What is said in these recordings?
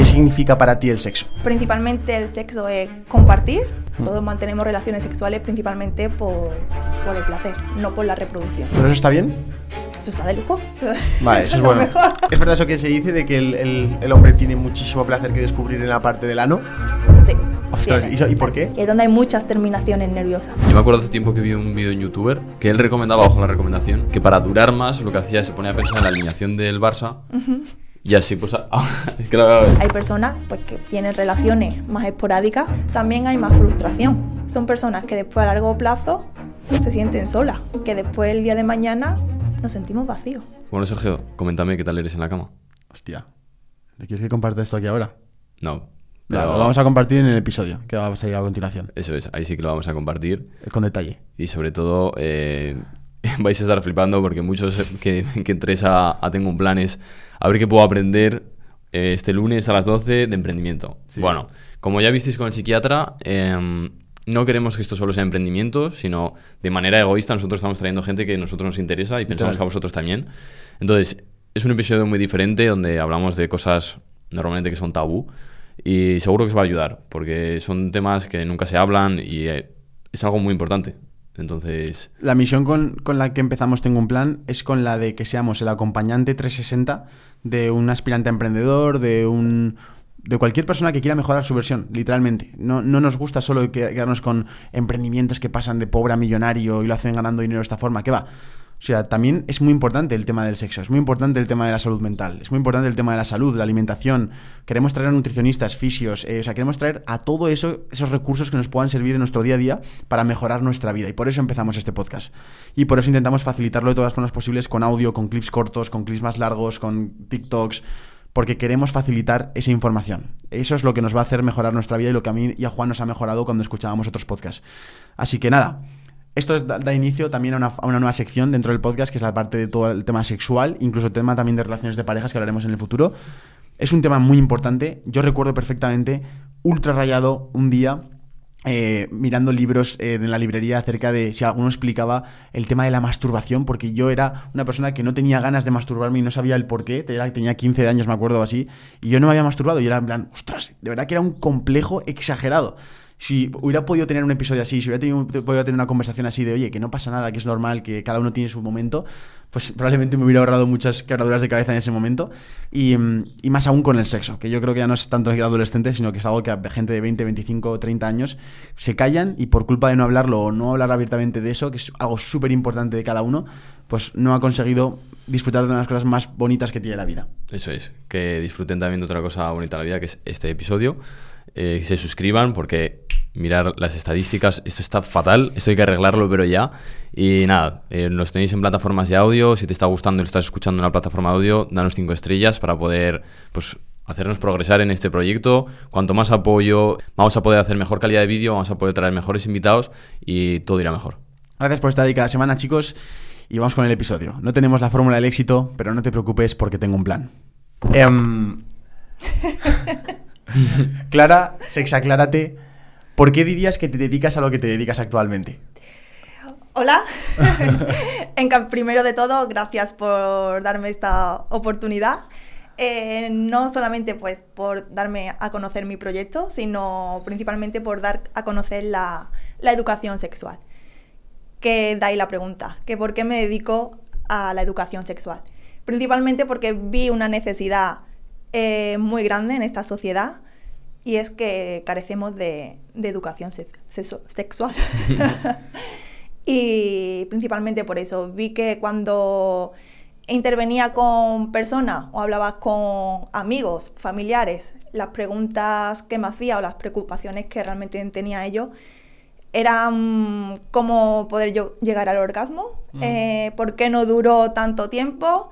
¿Qué significa para ti el sexo? Principalmente el sexo es compartir. Todos mantenemos relaciones sexuales principalmente por, por el placer, no por la reproducción. ¿Pero eso está bien? Eso está de lujo. Eso, Vale, eso eso es lo bueno. mejor. ¿Es verdad eso que se dice de que el, el- el hombre tiene muchísimo placer que descubrir en la parte del ano? Sí. Ostras. ¿y, eso- y por qué? Es donde hay muchas terminaciones nerviosas. Yo me acuerdo hace tiempo que vi un vídeo en youtuber que él recomendaba, bajo la recomendación, que para durar más lo que hacía se ponía a pensar en la alineación del Barça y así pues... la- Hay personas pues, que tienen relaciones más esporádicas, también hay más frustración. Son personas que después a largo plazo se sienten solas, que después el día de mañana nos sentimos vacíos. Bueno, Sergio, coméntame qué tal eres en la cama. Hostia. ¿Te quieres que comparta esto aquí ahora? No. Pero lo vamos a compartir en el episodio que va a salir a continuación. Eso es, ahí sí que lo vamos a compartir. Con detalle. Y sobre todo, eh, vais a estar flipando porque muchos que, que entréis a, a Tengo un Plan es a ver qué puedo aprender eh, este lunes a las 12 de emprendimiento. Sí. Bueno, como ya visteis con el psiquiatra, em, no queremos que esto solo sea emprendimiento, sino de manera egoísta nosotros estamos trayendo gente que a nosotros nos interesa y pensamos que a vosotros también. Entonces, es un episodio muy diferente donde hablamos de cosas normalmente que son tabú y seguro que os va a ayudar porque son temas que nunca se hablan y eh, es algo muy importante. Entonces, La misión con, con la que empezamos Tengo un Plan es con la de que seamos el acompañante 360 de un aspirante a emprendedor, de un de cualquier persona que quiera mejorar su versión, literalmente. No, no nos gusta solo que- quedarnos con emprendimientos que pasan de pobre a millonario y lo hacen ganando dinero de esta forma, que va. O sea, también es muy importante el tema del sexo, es muy importante el tema de la salud mental, es muy importante el tema de la salud, la alimentación. Queremos traer a nutricionistas, fisios, eh, o sea, queremos traer a todo eso, esos recursos que nos puedan servir en nuestro día a día para mejorar nuestra vida. Y por eso empezamos este podcast. Y por eso intentamos facilitarlo de todas formas posibles con audio, con clips cortos, con clips más largos, con TikToks, porque queremos facilitar esa información. Eso es lo que nos va a hacer mejorar nuestra vida y lo que a mí y a Juan nos ha mejorado cuando escuchábamos otros podcasts. Así que nada, esto es- da, inicio también a una, nueva sección dentro del podcast, que es la parte de todo el tema sexual, incluso el tema también de relaciones de parejas que hablaremos en el futuro. Es un tema muy importante. Yo recuerdo perfectamente, ultra rayado, un día eh, mirando libros eh, en la librería acerca de si alguno explicaba el tema de la masturbación, porque yo era una persona que no tenía ganas de masturbarme y no sabía el por qué, tenía 15 años, me acuerdo así, y yo no me había masturbado y era en plan, ostras, de verdad que era un complejo exagerado. Si hubiera podido tener un episodio así, si hubiera podido tener una conversación así de, oye, que no pasa nada, que es normal, que cada uno tiene su momento, pues probablemente me hubiera ahorrado muchas quebraduras de cabeza en ese momento. Y, mm, más aún con el sexo, que yo creo que ya no es tanto adolescente, sino que es algo que gente de 20, 25, 30 años se callan y por culpa de no hablarlo o no hablar abiertamente de eso, que es algo súper importante de cada uno, pues no ha conseguido disfrutar de una de las cosas más bonitas que tiene la vida. eso es. Que disfruten también de otra cosa bonita de la vida, que es este episodio. Eh, se suscriban porque mirar las estadísticas, esto está fatal, esto hay que arreglarlo, pero ya. Y nada, eh, tenéis en plataformas de audio. Si te está gustando y lo estás escuchando en una plataforma de audio, danos cinco estrellas para poder, pues hacernos progresar en este proyecto. Cuanto más apoyo, vamos a poder hacer mejor calidad de vídeo, vamos a poder traer mejores invitados y todo irá mejor. Gracias por estar ahí cada semana, chicos. Y vamos con el episodio. No tenemos la fórmula del éxito, pero no te preocupes porque tengo un plan. Em, Clara, sexaclárate. ¿Por qué dirías que te dedicas a lo que te dedicas actualmente? Hola. en primero de todo, gracias por darme esta oportunidad. Eh, no solamente pues por darme a conocer mi proyecto, sino principalmente por dar a conocer la, la educación sexual. Que da ahí la pregunta, que por qué me dedico a la educación sexual. Principalmente porque vi una necesidad eh, muy grande en esta sociedad y es que carecemos de, de educación se- sexu- sexual. y principalmente por eso vi que cuando intervenía con personas o hablaba con amigos, familiares, las preguntas que me hacía o las preocupaciones que realmente tenía ellos eran cómo poder yo llegar al orgasmo, eh, por qué no duró tanto tiempo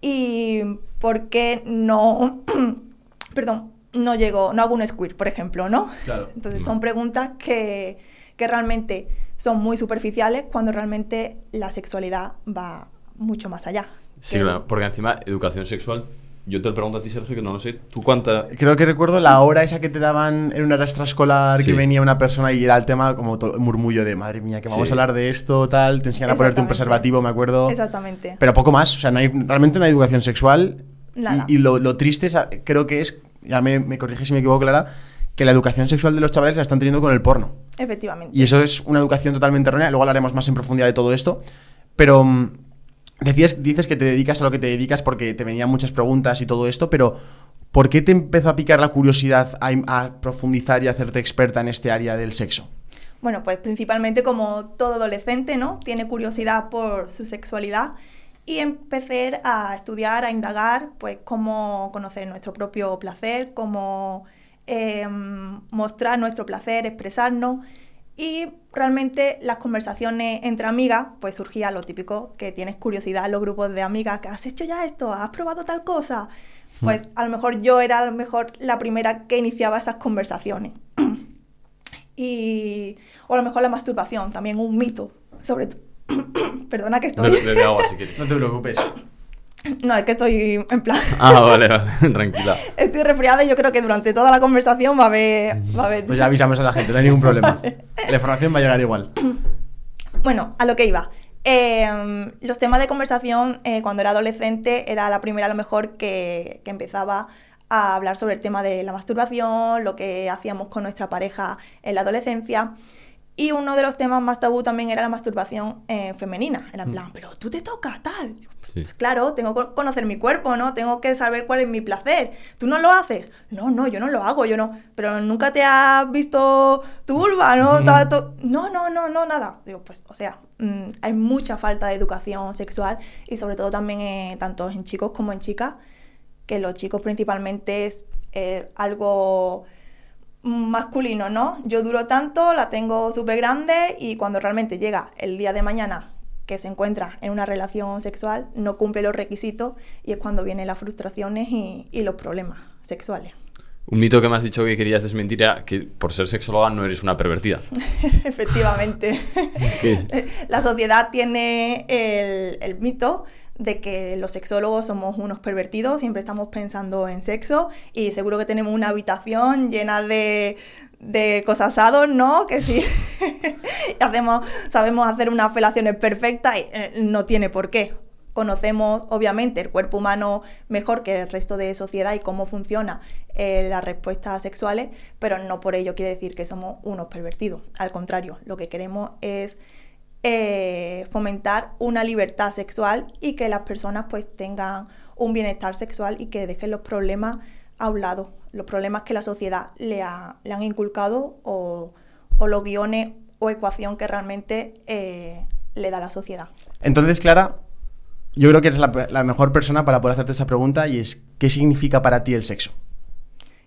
y por qué no, perdón, no llegó, no hago un squirt, por ejemplo, ¿no? Claro. Entonces son preguntas que, que realmente son muy superficiales cuando realmente la sexualidad va mucho más allá. Sí, Que- claro, porque encima, educación sexual, yo te lo pregunto a ti, Sergio, que no lo sé. ¿Tú cuánta, Creo que recuerdo la hora esa que te daban en una hora extraescolar Sí. que venía una persona y era el tema como murmullo de madre mía, que vamos Sí. a hablar de esto, tal, te enseñan a ponerte un preservativo, me acuerdo. Exactamente. Pero poco más, o sea, no hay, realmente no hay educación sexual. Nada. Y, y lo, lo triste es, creo que es ya me, me corrige si me equivoco, Clara, que la educación sexual de los chavales la están teniendo con el porno. Efectivamente. Y eso es una educación totalmente errónea. Luego hablaremos más en profundidad de todo esto. Pero mm, decías, dices que te dedicas a lo que te dedicas porque te venían muchas preguntas y todo esto, pero ¿por qué te empezó a picar la curiosidad a, a profundizar y a hacerte experta en este área del sexo? Bueno, pues principalmente como todo adolescente, ¿no? Tiene curiosidad por su sexualidad y empecé a estudiar, a indagar, pues cómo conocer nuestro propio placer, cómo eh, mostrar nuestro placer, expresarnos. Y realmente las conversaciones entre amigas, pues surgía lo típico, que tienes curiosidad en los grupos de amigas, que has hecho ya esto, has probado tal cosa. Hmm. Pues a lo mejor yo era a lo mejor la primera que iniciaba esas conversaciones. y, o a lo mejor la masturbación, también un mito, sobre todo. Perdona que estoy... No, no te preocupes. No, es que estoy en plan. Ah, vale, vale, tranquila. Estoy resfriada y yo creo que durante toda la conversación va a haber. Va a haber... Pues ya avisamos a la gente, no hay ningún problema. La información va a llegar igual. Bueno, a lo que iba. Em, los temas de conversación eh, cuando era adolescente era la primera a lo mejor que, que empezaba a hablar sobre el tema de la masturbación, lo que hacíamos con nuestra pareja en la adolescencia. Y uno de los temas más tabú también era la masturbación eh, femenina. Era en mm. plan, pero tú te tocas, tal. Pues claro, tengo que conocer mi cuerpo, ¿no? Tengo que saber cuál es mi placer. ¿Tú no lo haces? No, no, yo no lo hago, yo no. Pero nunca te has visto tu vulva, ¿no? No, no, no, no, nada. Digo, pues, o sea, mm, hay mucha falta de educación sexual y sobre todo también eh, tanto en chicos como en chicas, que los chicos principalmente es eh, algo masculino, ¿no? Yo duro tanto, la tengo súper grande y cuando realmente llega el día de mañana que se encuentra en una relación sexual, no cumple los requisitos y es cuando vienen las frustraciones y, los problemas sexuales. Un mito que me has dicho que querías desmentir era que por ser sexóloga no eres una pervertida. Efectivamente. La sociedad tiene el, el mito de que los sexólogos somos unos pervertidos, siempre estamos pensando en sexo y seguro que tenemos una habitación llena de, de cosas asados, ¿no? Que sí, hacemos, sabemos hacer unas felaciones perfectas y eh, no tiene por qué. Conocemos, obviamente, el cuerpo humano mejor que el resto de sociedad y cómo funciona eh, las respuestas sexuales, pero no por ello quiere decir que somos unos pervertidos. Al contrario, lo que queremos es eh, fomentar una libertad sexual y que las personas pues tengan un bienestar sexual y que dejen los problemas a un lado, los problemas que la sociedad le, le han inculcado o, los guiones o ecuación que realmente eh, le da la sociedad. Entonces, Clara, yo creo que eres la mejor persona para poder hacerte esa pregunta y es, ¿qué significa para ti el sexo?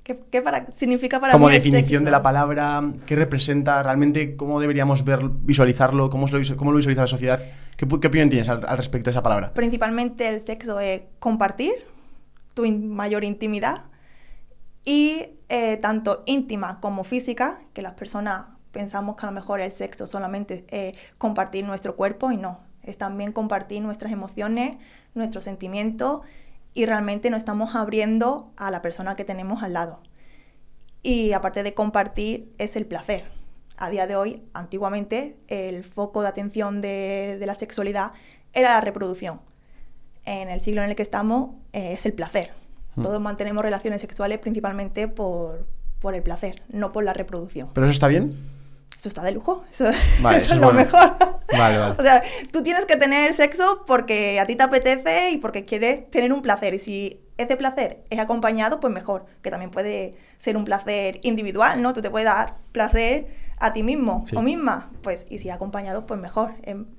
¿Qué, para, significa para Como definición de la palabra, ¿qué representa realmente? ¿Cómo deberíamos ver, visualizarlo? ¿Cómo lo, cómo lo visualiza la sociedad? ¿Qué, qué opinión tienes al, respecto de esa palabra? Principalmente el sexo es compartir tu mayor intimidad y eh, tanto íntima como física, que las personas pensamos que a lo mejor el sexo solamente es compartir nuestro cuerpo y no, es también compartir nuestras emociones, nuestros sentimientos y realmente nos estamos abriendo a la persona que tenemos al lado. Y aparte de compartir, es el placer. A día de hoy, antiguamente, el foco de atención de, la sexualidad era la reproducción. En el siglo en el que estamos, eh, es el placer. Hmm. Todos mantenemos relaciones sexuales principalmente por, por el placer, no por la reproducción. ¿Pero eso está bien? Eso está de lujo. Eso, es lo mejor. Vale, vale. O sea, tú tienes que tener sexo porque a ti te apetece y porque quieres tener un placer. Y si ese placer es acompañado, pues mejor. Que también puede ser un placer individual, ¿no? Tú te puedes dar placer a ti mismo o misma, pues, y si acompañado, pues mejor.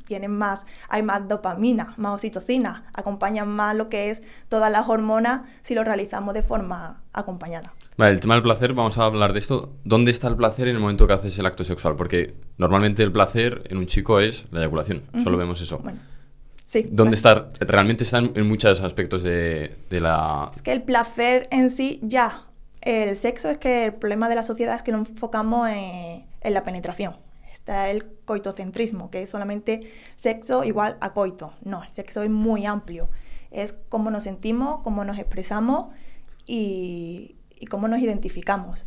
Tienen más, hay más dopamina, más oxitocina, acompañan más lo que es todas las hormonas si lo realizamos de forma acompañada. Vale, el tema del placer, vamos a hablar de esto. ¿Dónde está el placer en el momento que haces el acto sexual? Porque normalmente el placer en un chico es la eyaculación, solo vemos eso. Bueno, sí. ¿Dónde está? Realmente están en muchos aspectos de, la... Es que el placer en sí ya, el sexo es que el problema de la sociedad es que nos enfocamos en, en la penetración. Está el coitocentrismo, que es solamente sexo igual a coito. No, el sexo es muy amplio. Es cómo nos sentimos, cómo nos expresamos y, y cómo nos identificamos.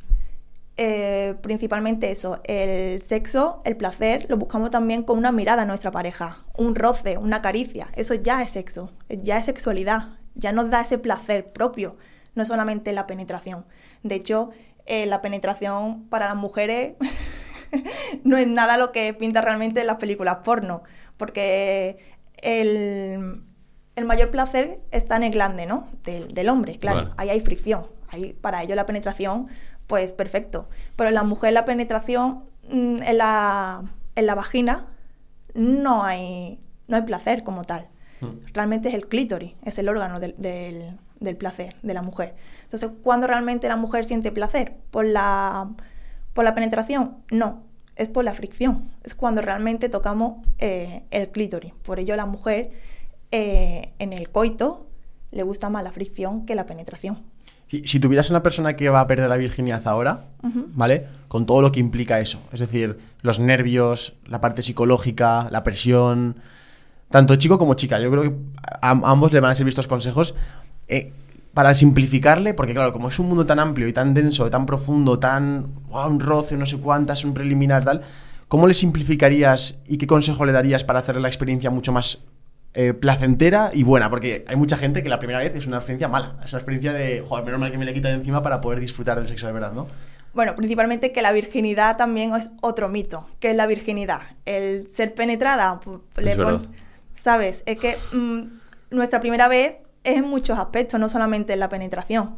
Eh, principalmente eso, el sexo, el placer, lo buscamos también con una mirada a nuestra pareja, un roce, una caricia, eso ya es sexo, ya es sexualidad, ya nos da ese placer propio, no es solamente la penetración. De hecho, eh, la penetración para las mujeres no es nada lo que pinta realmente en las películas porno, porque el, el mayor placer está en el glande, ¿no? Del, del hombre, claro. Ahí hay fricción. Ahí, para ello la penetración, pues perfecto. Pero en la mujer la penetración mm, en la, en la vagina no hay, no hay placer como tal. Realmente es el clítoris, es el órgano del, del- del placer de la mujer. Entonces, ¿cuándo realmente la mujer siente placer? ¿Por la, por la penetración? No, es por la fricción. Es cuando realmente tocamos eh, el clítoris. Por ello, la mujer eh, en el coito le gusta más la fricción que la penetración. Si, si tuvieras una persona que va a perder la virginidad ahora, ¿vale? Con todo lo que implica eso. Es decir, los nervios, la parte psicológica, la presión. Tanto chico como chica. Yo creo que a, a ambos le van a servir estos consejos. eh, para simplificarle, porque claro, como es un mundo tan amplio y tan denso, tan profundo, tan. wow, un roce, no sé cuántas, un preliminar, tal. ¿Cómo le simplificarías y qué consejo le darías para hacerle la experiencia mucho más eh, placentera y buena, porque hay mucha gente que la primera vez es una experiencia mala, es una experiencia de, joder, menos mal que me le quita de encima para poder disfrutar del sexo de verdad, ¿no? Bueno, principalmente que la virginidad también es otro mito. ¿Qué es la virginidad? El ser penetrada, le pon-. ¿sabes? Es que mm, nuestra primera vez es en muchos aspectos, no solamente en la penetración.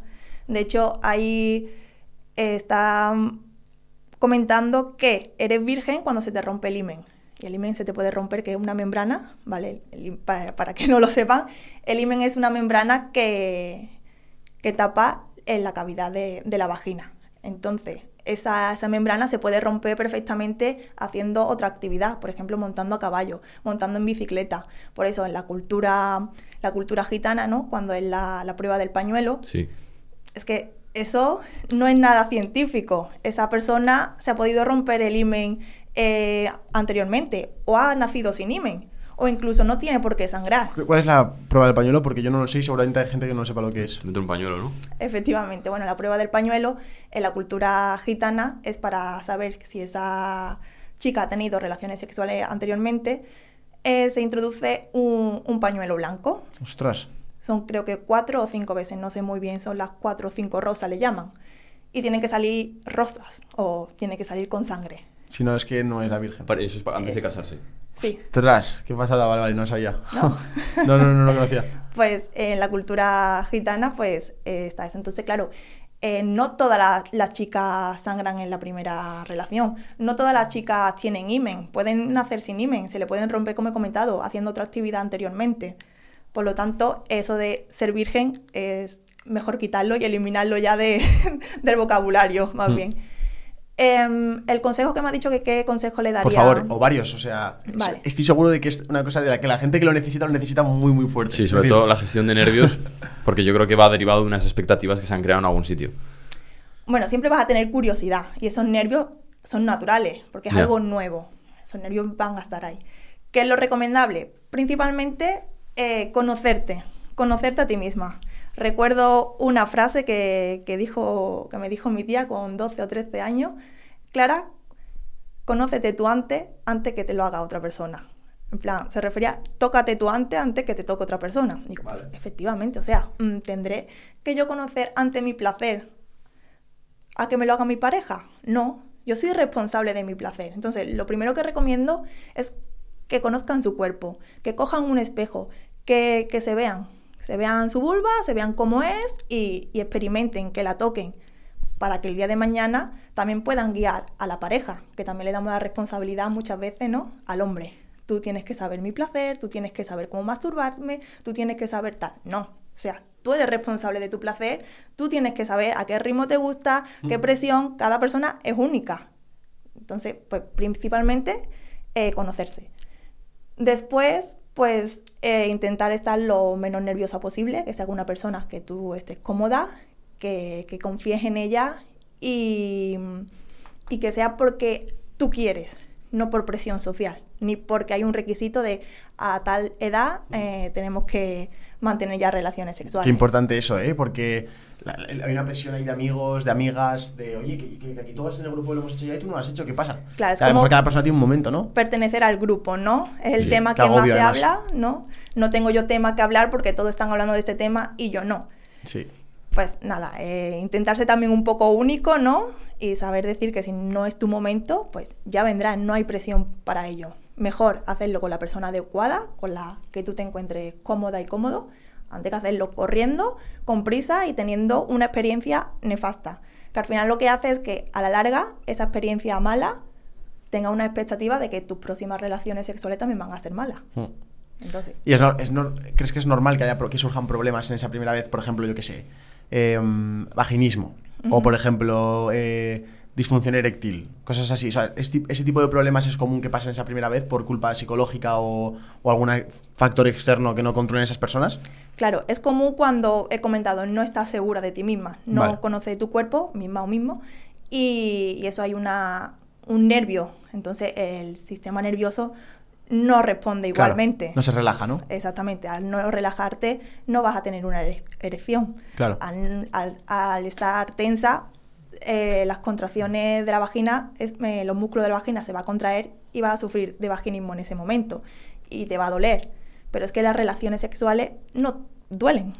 De hecho, ahí eh, está mm, comentando que eres virgen cuando se te rompe el himen. Y el himen se te puede romper, que es una membrana, ¿vale? El him- para, para que no lo sepan, el himen es una membrana que, que tapa en la cavidad de, de la vagina. Entonces, esa, esa membrana se puede romper perfectamente haciendo otra actividad, por ejemplo, montando a caballo, montando en bicicleta. Por eso, en la cultura, la cultura gitana, ¿no? Cuando es la, la prueba del pañuelo, Sí. es que eso no es nada científico. Esa persona se ha podido romper el himen eh, anteriormente o ha nacido sin himen o incluso no tiene por qué sangrar. ¿Cuál es la prueba del pañuelo? Porque yo no lo sé y seguramente hay gente que no sepa lo que es. Te meto un pañuelo, ¿no? Efectivamente, bueno, la prueba del pañuelo en la cultura gitana es para saber si esa chica ha tenido relaciones sexuales anteriormente. eh, se introduce un, un pañuelo blanco. Ostras. Son creo que cuatro o cinco veces, no sé muy bien, son las cuatro o cinco rosas le llaman. Y tienen que salir rosas o tiene que salir con sangre. Si no, es que no es la virgen. Para- Eso es pa- antes de casarse. Sí, Ostras, qué pasada, vale, vale, no sabía. ¿no? no, no, no lo conocía. pues en la cultura gitana pues eh, está eso. Entonces, claro, eh, no todas la- las chicas sangran en la primera relación, no todas las chicas tienen himen, pueden nacer sin himen, se le pueden romper, como he comentado, haciendo otra actividad anteriormente. Por lo tanto, eso de ser virgen es mejor quitarlo y eliminarlo ya de, del vocabulario, más Mm. bien. Em, el consejo que me ha dicho que qué consejo le daría. Por favor, o varios, o sea, Vale. estoy seguro de que es una cosa de la que la gente que lo necesita lo necesita muy, muy fuerte. Sí, Es sobre decir, todo la gestión de nervios, porque yo creo que va derivado de unas expectativas que se han creado en algún sitio. Bueno, siempre vas a tener curiosidad y esos nervios son naturales porque es algo nuevo. Esos nervios van a estar ahí. ¿Qué es lo recomendable? Principalmente eh, conocerte, conocerte a ti misma. Recuerdo una frase que, que dijo, que me dijo mi tía con 12 o 13 años. Clara, conócete tú antes, antes que te lo haga otra persona. En plan, se refería, tócate tú antes, antes que te toque otra persona. Digo, Vale. efectivamente, o sea, mm, tendré que yo conocer ante mi placer a que me lo haga mi pareja. No, yo soy responsable de mi placer. Entonces, lo primero que recomiendo es que conozcan su cuerpo, que cojan un espejo, que, que se vean, se vean su vulva, se vean cómo es y, y experimenten, que la toquen, para que el día de mañana también puedan guiar a la pareja, que también le damos la responsabilidad muchas veces, ¿no? Al hombre. Tú tienes que saber mi placer, tú tienes que saber cómo masturbarme, tú tienes que saber tal. No, o sea, tú eres responsable de tu placer, tú tienes que saber a qué ritmo te gusta, qué presión, cada persona es única. Entonces, pues principalmente eh, conocerse. Después, pues eh, intentar estar lo menos nerviosa posible, que sea una persona que tú estés cómoda, que, que confíes en ella y, y que sea porque tú quieres, no por presión social, ni porque hay un requisito de a tal edad eh, tenemos que mantener ya relaciones sexuales. Qué importante eso, ¿eh? Porque la- la- hay una presión ahí de amigos, de amigas, de oye, que, que- que aquí todas en el grupo lo hemos hecho ya y tú no lo has hecho, ¿qué pasa? Claro, es O sea, a lo como- cada persona tiene un momento, ¿no? pertenecer al grupo, ¿no? Es el Sí, tema que más se además. habla, ¿no? No tengo yo tema que hablar porque todos están hablando de este tema y yo no. Sí. pues nada, eh, intentarse también un poco único, ¿no? Y saber decir que si no es tu momento, pues ya vendrá, no hay presión para ello. Mejor hacerlo con la persona adecuada, con la que tú te encuentres cómoda y cómodo, antes que hacerlo corriendo, con prisa y teniendo una experiencia nefasta. Que al final lo que hace es que a la larga esa experiencia mala tenga una expectativa de que tus próximas relaciones sexuales también van a ser malas. Mm. Entonces, ¿Y es, es nor- crees que es normal que, haya, que surjan problemas en esa primera vez? Por ejemplo, yo qué sé, em, vaginismo. O, por ejemplo, eh, disfunción eréctil. Cosas así. O sea, este- ese tipo de problemas es común que pasen esa primera vez por culpa psicológica o, o algún factor externo que no controlen esas personas. Claro, es común cuando he comentado, no estás segura de ti misma, no Vale. conoces tu cuerpo, misma o mismo, y, y eso hay una, un nervio. Entonces el sistema nervioso no responde Claro, igualmente. no se relaja, ¿no? Exactamente, al no relajarte no vas a tener una ere- erección. Claro. Al, al- al estar tensa, eh, las contracciones de la vagina, eh, los músculos de la vagina se va a contraer y vas a sufrir de vaginismo en ese momento y te va a doler. Pero es que las relaciones sexuales no duelen.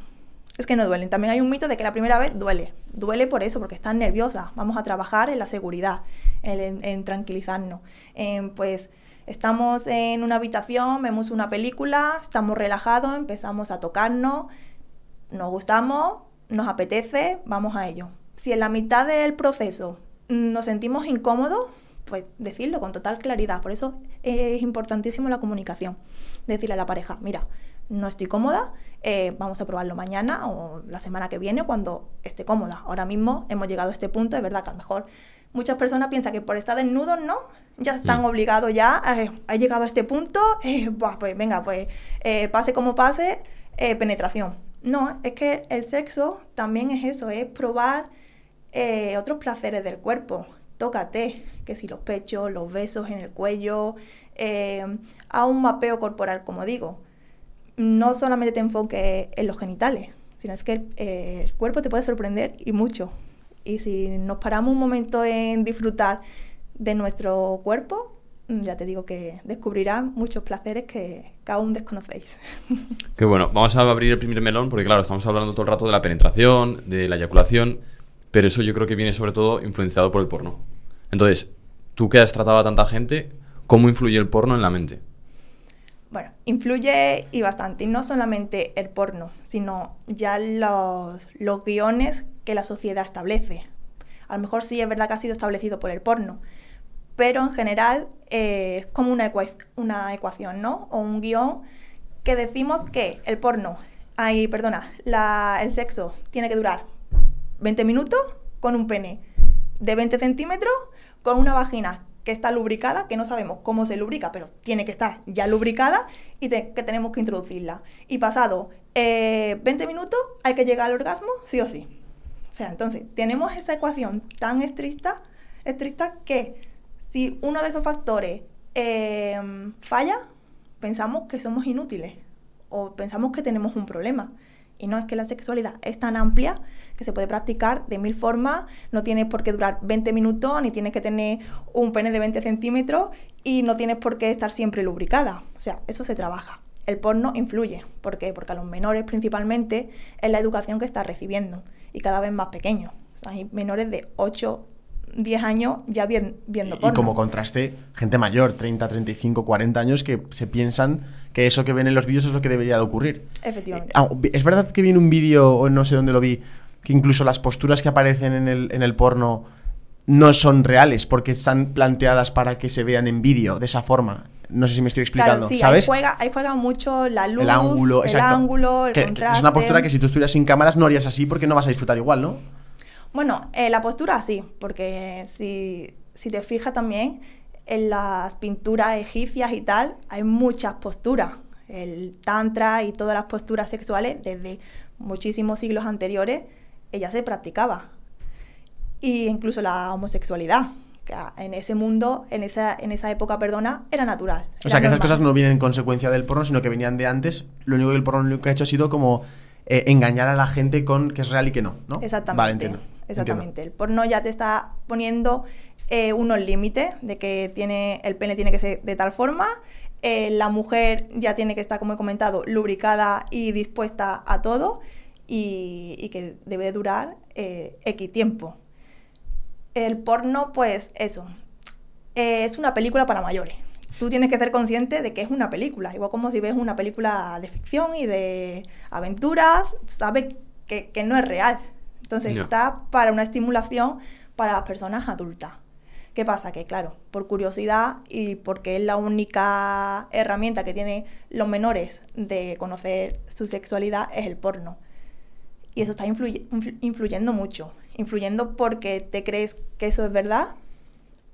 Es que no duelen. También hay un mito de que la primera vez duele. Duele por eso, porque estás nerviosa. Vamos a trabajar en la seguridad, en, en- en tranquilizarnos. En, pues estamos en una habitación, vemos una película, estamos relajados, empezamos a tocarnos, nos gustamos, nos apetece, vamos a ello. Si en la mitad del proceso mm, nos sentimos incómodos, pues decirlo con total claridad. Por eso es importantísimo la comunicación. Decirle a la pareja, mira, no estoy cómoda, eh, vamos a probarlo mañana o la semana que viene cuando esté cómoda. Ahora mismo hemos llegado a este punto, es verdad que a lo mejor muchas personas piensan que por estar desnudos, ¿no? Ya están Mm. obligados ya, eh, ha llegado a este punto, eh, pues venga, pues eh, pase como pase, penetración. No, es que el sexo también es eso, es probar eh, otros placeres del cuerpo. Tócate, que si los pechos, los besos en el cuello, eh, a un mapeo corporal, como digo. No solamente te enfoques en los genitales, sino es que el, eh, el cuerpo te puede sorprender y mucho. Y si nos paramos un momento en disfrutar de nuestro cuerpo, mm, ya te digo que descubrirás muchos placeres que, que aún desconocéis. Que bueno, vamos a abrir el primer melón porque claro, estamos hablando todo el rato de la penetración, de la eyaculación, pero eso yo creo que viene sobre todo influenciado por el porno. Entonces, tú que has tratado a tanta gente, ¿cómo influye el porno en la mente? Bueno, influye y bastante, y no solamente el porno, sino ya los, los guiones que la sociedad establece. A lo mejor sí es verdad que ha sido establecido por el porno, pero en general eh, es como una, una ecuación, ¿no? O un guion que decimos que el porno, ay, perdona, el sexo tiene que durar 20 minutos con un pene de 20 centímetros, con una vagina que está lubricada, que no sabemos cómo se lubrica, pero tiene que estar ya lubricada y que tenemos que introducirla. Y pasado eh, 20 minutos hay que llegar al orgasmo, sí o sí. O sea, entonces tenemos esa ecuación tan estricta, estricta que si uno de esos factores eh, falla, pensamos que somos inútiles o pensamos que tenemos un problema. Y no es que la sexualidad es tan amplia que se puede practicar de mil formas, no tienes por qué durar 20 minutos, ni tienes que tener un pene de 20 centímetros y no tienes por qué estar siempre lubricada. O sea, eso se trabaja. El porno influye. ¿Por qué? Porque a los menores principalmente es la educación que está recibiendo y cada vez más pequeños. O sea, hay menores de 8, 10 años ya bien- viendo Y, y porno. como contraste, gente mayor, 30, 35, 40 años, que se piensan que eso que ven en los vídeos es lo que debería de ocurrir. Efectivamente. Ah, vi- es verdad que vi en un vídeo, o no sé dónde lo vi, que incluso las posturas que aparecen en el, en el porno no son reales, porque están planteadas para que se vean en vídeo de esa forma. No sé si me estoy explicando, Claro, sí, ¿sabes? Ahí, juega, ahí juega mucho la luz, el ángulo, el, exacto. ángulo, el Que- que contraste. es una postura que si tú estuvieras sin cámaras no harías así porque no vas a disfrutar igual, ¿no? Bueno, eh, la postura sí, porque si, si te fijas también en las pinturas egipcias y tal, hay muchas posturas. El tantra y todas las posturas sexuales desde muchísimos siglos anteriores, ella se practicaba. Y incluso la homosexualidad, que en ese mundo, en esa, en esa época, perdona, era natural. O sea, que esas cosas no vienen en consecuencia del porno, sino que venían de antes. Lo único que el porno lo que ha hecho ha sido como eh, engañar a la gente con que es real y que no, ¿no? Exactamente. Vale, entiendo. Exactamente. El porno ya te está poniendo eh, unos límites de que tiene el pene tiene que ser de tal forma. eh, la mujer ya tiene que estar, como he comentado, lubricada y dispuesta a todo. y, que debe durar eh, X tiempo. El porno, pues eso, eh, es una película para mayores. Tú tienes que ser consciente de que es una película, igual como si ves una película de ficción y de aventuras, sabes que, no es real. Entonces está para una estimulación para las personas adultas. ¿Qué pasa? Que claro, por curiosidad y porque es la única herramienta que tienen los menores de conocer su sexualidad es el porno. Y eso está influyendo mucho. Influyendo porque te crees que eso es verdad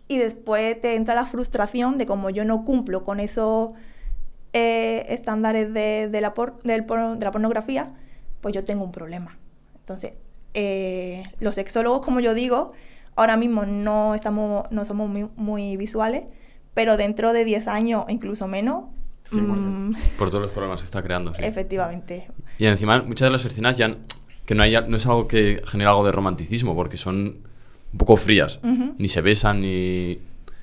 y después te entra la frustración de como yo no cumplo con esos eh, estándares de, la de la pornografía, pues yo tengo un problema. Entonces, eh, los sexólogos, como yo digo, ahora mismo no, estamos, no somos muy, visuales, pero dentro de 10 años, incluso menos... Mm, por todos los problemas que está creando. Efectivamente. Y encima, muchas de las escenas ya que no, haya, no es algo que genera algo de romanticismo, porque son un poco frías. Ni se besan, ni...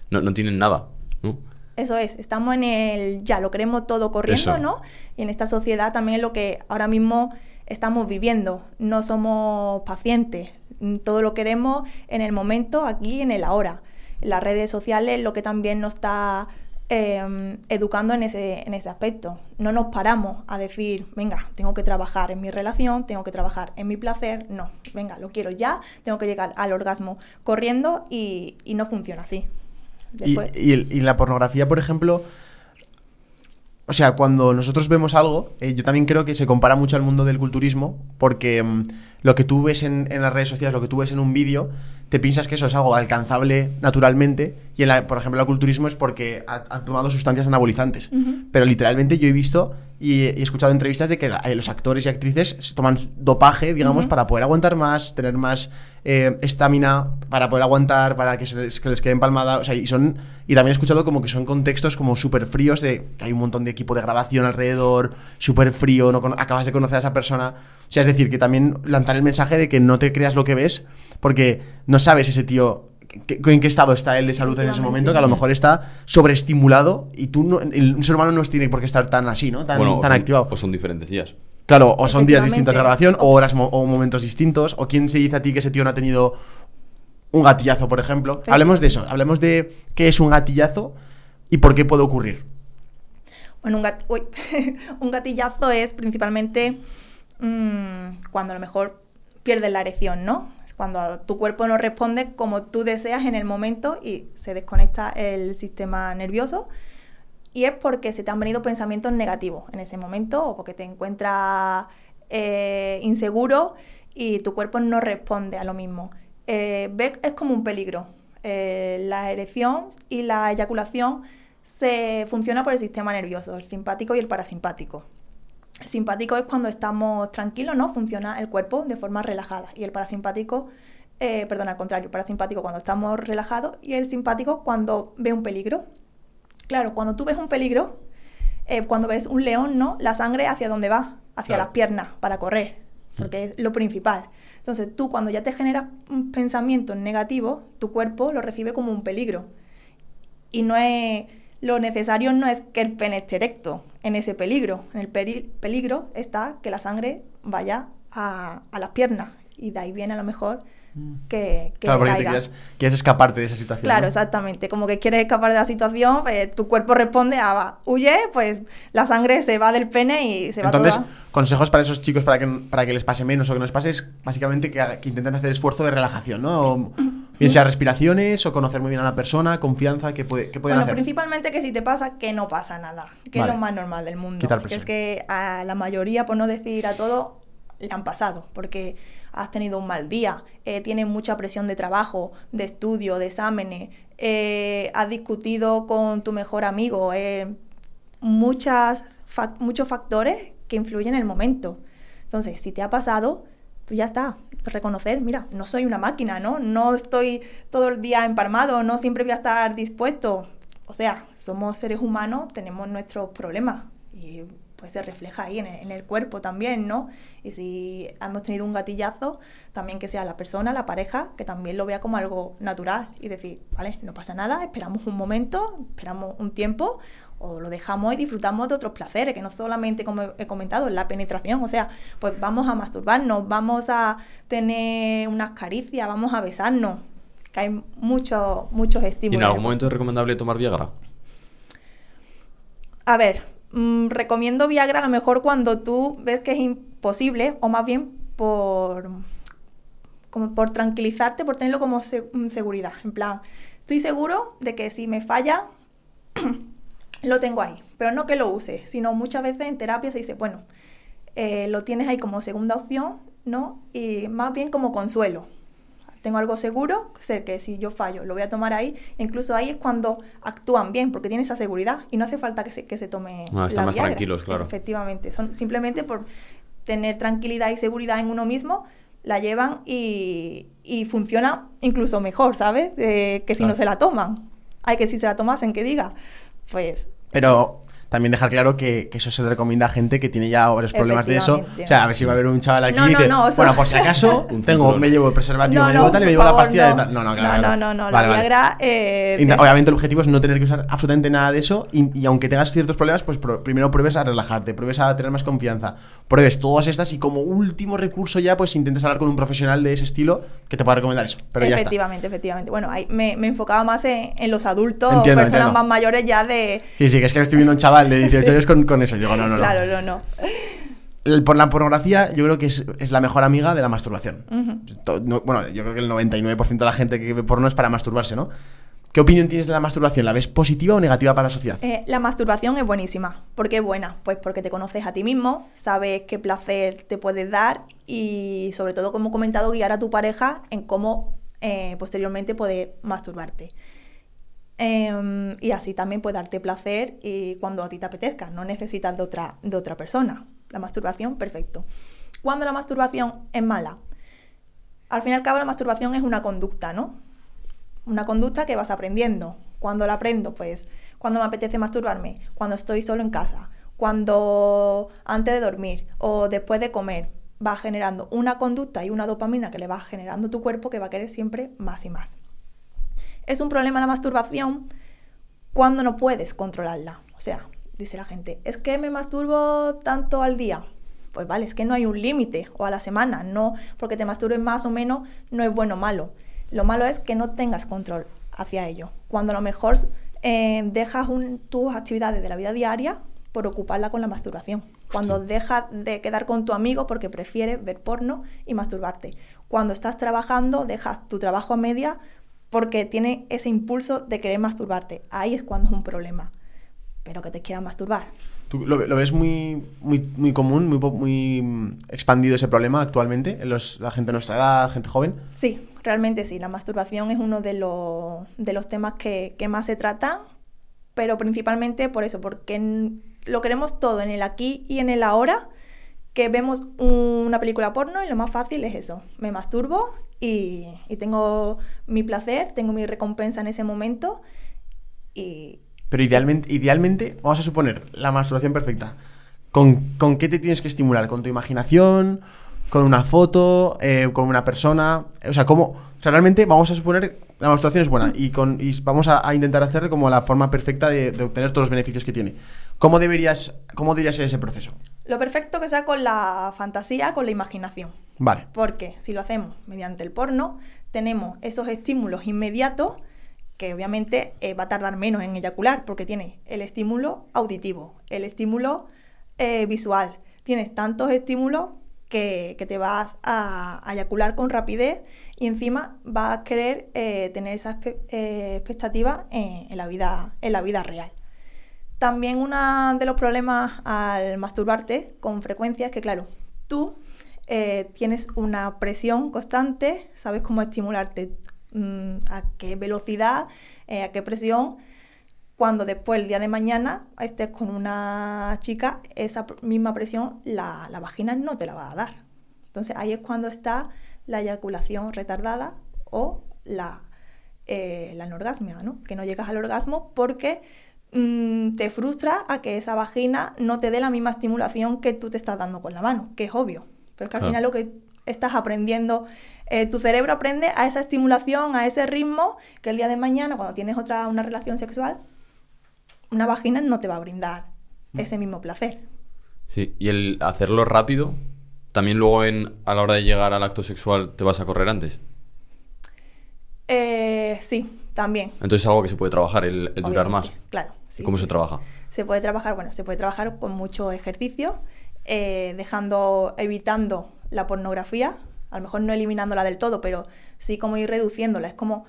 No, no tienen nada, ¿no? Eso es, estamos en el ya, lo queremos todo corriendo, ¿no? Y en esta sociedad también lo que ahora mismo estamos viviendo. No somos pacientes, todo lo queremos en el momento, aquí, en el ahora. Las redes sociales lo que también nos está em, educando en ese, en ese aspecto. No nos paramos a decir, venga, tengo que trabajar en mi relación, tengo que trabajar en mi placer. No, venga, lo quiero ya, tengo que llegar al orgasmo corriendo y, no funciona así. Y, y, la pornografía, por ejemplo, o sea, cuando nosotros vemos algo, eh, yo también creo que se compara mucho al mundo del culturismo, porque mm, lo que tú ves en, en, las redes sociales, lo que tú ves en un vídeo, te piensas que eso es algo alcanzable naturalmente, y en la, por ejemplo el culturismo es porque han tomado sustancias anabolizantes. Pero literalmente yo he visto y he, escuchado entrevistas de que eh, los actores y actrices toman dopaje, digamos, para poder aguantar más, tener más eh, estamina, para poder aguantar, para que, se les, que les quede empalmada. O sea, y, son, y también he escuchado como que son contextos como súper fríos, de que hay un montón de equipo de grabación alrededor, súper frío, no acabas de conocer a esa persona. O sea, es decir, que también lanzar el mensaje de que no te creas lo que ves, porque no sabes ese tío en qué estado está él de salud en ese momento, que a lo mejor está sobreestimulado y tú no, el ser humano no tiene por qué estar tan así, ¿no? Tan, tan activado. O son diferentes días. Claro, o son días distintos de grabación, o horas o momentos distintos, o quién se dice a ti que ese tío no ha tenido un gatillazo, por ejemplo. Hablemos de eso, hablemos de qué es un gatillazo y por qué puede ocurrir. Bueno, un, un gatillazo es principalmente mm, cuando a lo mejor pierdes la erección, ¿no? cuando tu cuerpo no responde como tú deseas en el momento y se desconecta el sistema nervioso. Y es porque se te han venido pensamientos negativos en ese momento o porque te encuentras eh, inseguro y tu cuerpo no responde a lo mismo. Eh, es como un peligro. Eh, la erección y la eyaculación se funciona por el sistema nervioso, el simpático y el parasimpático. El simpático es cuando estamos tranquilos, ¿no? Funciona el cuerpo de forma relajada. Y el parasimpático, eh, perdón, al contrario, el parasimpático cuando estamos relajados y el simpático cuando ve un peligro. Claro, cuando tú ves un peligro, eh, cuando ves un león, ¿no? La sangre hacia dónde va? Hacia las piernas, para correr, porque es lo principal. Entonces tú cuando ya te generas un pensamiento negativo, tu cuerpo lo recibe como un peligro. Y no es lo necesario no es que el pene esté erecto en ese peligro. En el peligro está que la sangre vaya a, a las piernas. Y de ahí viene a lo mejor que, claro, porque quieres, escaparte de esa situación. Claro, exactamente. Como que quieres escapar de la situación, pues, tu cuerpo responde a huye, pues la sangre se va del pene y se va Entonces, consejos para esos chicos para que, para que les pase menos o que no les pase es básicamente que, que intenten hacer esfuerzo de relajación, ¿no? bien sea respiraciones o conocer muy bien a la persona, confianza, que, puede, que pueden bueno, principalmente que si te pasa, que no pasa nada, que es lo más normal del mundo. Que es que a la mayoría, por no decir a todo, le han pasado, porque has tenido un mal día, eh, tienes mucha presión de trabajo, de estudio, de exámenes, eh, has discutido con tu mejor amigo, eh, muchas muchos factores que influyen en el momento. Entonces, si te ha pasado, pues ya está, reconocer, mira, no soy una máquina, ¿no? No estoy todo el día emparmado, no siempre voy a estar dispuesto. O sea, somos seres humanos, tenemos nuestros problemas pues se refleja ahí en el, en el, cuerpo también, ¿no? Y si hemos tenido un gatillazo, también que sea la persona, la pareja, que también lo vea como algo natural y decir, vale, no pasa nada, esperamos un momento, esperamos un tiempo o lo dejamos y disfrutamos de otros placeres, que no solamente, como he comentado, la penetración, o sea, pues vamos a masturbarnos, vamos a tener unas caricias, vamos a besarnos, que hay muchos muchos estímulos. ¿Y en algún momento es recomendable tomar Viagra? A ver, mmm, recomiendo Viagra a lo mejor cuando tú ves que es imposible, o más bien por, como por tranquilizarte, por tenerlo como se seguridad. En plan, estoy seguro de que si me falla, lo tengo ahí. Pero no que lo use, sino muchas veces en terapia se dice, bueno, eh, lo tienes ahí como segunda opción, ¿no? Y más bien como consuelo tengo algo seguro, sé que si yo fallo lo voy a tomar ahí, incluso ahí es cuando actúan bien, porque tiene esa seguridad y no hace falta que se, que se tome... Ah, están más tranquilos, claro. efectivamente, son simplemente por tener tranquilidad y seguridad en uno mismo, la llevan y, y funciona incluso mejor, ¿sabes? Eh, que si no se la toman. Hay que si se la tomasen, que diga. Pues... Pero también dejar claro que, que, eso se le recomienda a gente que tiene ya varios problemas de eso. O sea, a ver si va a haber un chaval aquí no, no, que, no, o sea, bueno, por si acaso, tengo, me llevo el preservativo, me llevo tal y me llevo favor, la pastilla de tal. No, no, claro. No, no, no, vale, la Viagra. Eh. Obviamente el objetivo es no tener que usar absolutamente nada de eso y, y aunque tengas ciertos problemas, pues pro, primero pruebes a relajarte, pruebes a tener más confianza, pruebes todas estas y como último recurso ya, pues intentes hablar con un profesional de ese estilo que te pueda recomendar eso. Pero efectivamente, ya está. efectivamente. Bueno, ahí me, me, enfocaba más en, en los adultos, entiendo, personas entiendo. más mayores ya de... Sí, sí, que es que estoy viendo un chaval de 18 años con con eso. Digo, no, no, no. Claro, no, no. El, por la pornografía, yo creo que es, es, la mejor amiga de la masturbación. Uh -huh. no, bueno, yo creo que el 99% de la gente que ve porno es para masturbarse, ¿no? ¿Qué opinión tienes de la masturbación? ¿La ves positiva o negativa para la sociedad? Eh, la masturbación es buenísima. ¿Por qué es buena? Pues porque te conoces a ti mismo, sabes qué placer te puedes dar y sobre todo, como he comentado, guiar a tu pareja en cómo eh, posteriormente poder masturbarte. Eh, y así también puede darte placer y cuando a ti te apetezca, no necesitas de otra, de otra persona. La masturbación, perfecto. Cuando la masturbación es mala, al fin y al cabo la masturbación es una conducta, ¿no? Una conducta que vas aprendiendo. Cuando la aprendo, pues, cuando me apetece masturbarme, cuando estoy solo en casa, cuando antes de dormir o después de comer, va generando una conducta y una dopamina que le va generando tu cuerpo que va a querer siempre más y más es un problema la masturbación cuando no puedes controlarla. O sea, dice la gente, es que me masturbo tanto al día. Pues vale, es que no hay un límite o a la semana, no porque te masturbes más o menos no es bueno o malo. Lo malo es que no tengas control hacia ello. Cuando a lo mejor eh, dejas un, tus actividades de la vida diaria por ocuparla con la masturbación. Cuando dejas de quedar con tu amigo porque prefieres ver porno y masturbarte. Cuando estás trabajando, dejas tu trabajo a media porque tiene ese impulso de querer masturbarte. Ahí es cuando es un problema. Pero que te quieran masturbar. ¿Tú lo, lo ves muy, muy, muy común, muy, muy expandido ese problema actualmente en los, la gente de nuestra edad, gente joven? Sí, realmente sí. La masturbación es uno de los, de los temas que, que más se tratan, pero principalmente por eso, porque en, lo queremos todo en el aquí y en el ahora, que vemos una película porno y lo más fácil es eso. Me masturbo y, y, tengo mi placer, tengo mi recompensa en ese momento y... Pero idealmente, idealmente vamos a suponer la masturbación perfecta. ¿Con, ¿Con, qué te tienes que estimular? ¿Con tu imaginación? ¿Con una foto? Eh, ¿Con una persona? O sea, ¿cómo? O sea, realmente vamos a suponer la masturbación es buena y, con, y vamos a, a, intentar hacer como la forma perfecta de, de, obtener todos los beneficios que tiene. ¿Cómo deberías, cómo debería ser ese proceso? Lo perfecto que sea con la fantasía, con la imaginación. Porque si lo hacemos mediante el porno, tenemos esos estímulos inmediatos que obviamente eh, va a tardar menos en eyacular porque tiene el estímulo auditivo, el estímulo eh, visual. Tienes tantos estímulos que, te vas a, eyacular con rapidez y encima vas a querer eh, tener esa expectativa en, la vida, en la vida real. También uno de los problemas al masturbarte con frecuencia es que, claro, tú eh, tienes una presión constante, sabes cómo estimularte, mmm, a qué velocidad, eh, a qué presión. Cuando después, el día de mañana, estés con una chica, esa misma presión la, la vagina no te la va a dar. Entonces ahí es cuando está la eyaculación retardada o la, eh, ¿no? que no llegas al orgasmo porque mm, te frustra a que esa vagina no te dé la misma estimulación que tú te estás dando con la mano, que es obvio. Pero es que al Claro. final lo que estás aprendiendo, eh, tu cerebro aprende a esa estimulación, a ese ritmo, que el día de mañana, cuando tienes otra una relación sexual, una vagina no te va a brindar ese mismo placer. Sí, y el hacerlo rápido, también luego en, a la hora de llegar al acto sexual te vas a correr antes. Eh, sí, también. Entonces es algo que se puede trabajar, el, el durar más. Claro. sí, ¿Cómo sí, se sí. trabaja? Se puede trabajar, bueno, se puede trabajar con mucho ejercicio, eh, dejando, evitando la pornografía, a lo mejor no eliminándola del todo, pero sí como ir reduciéndola. Es como,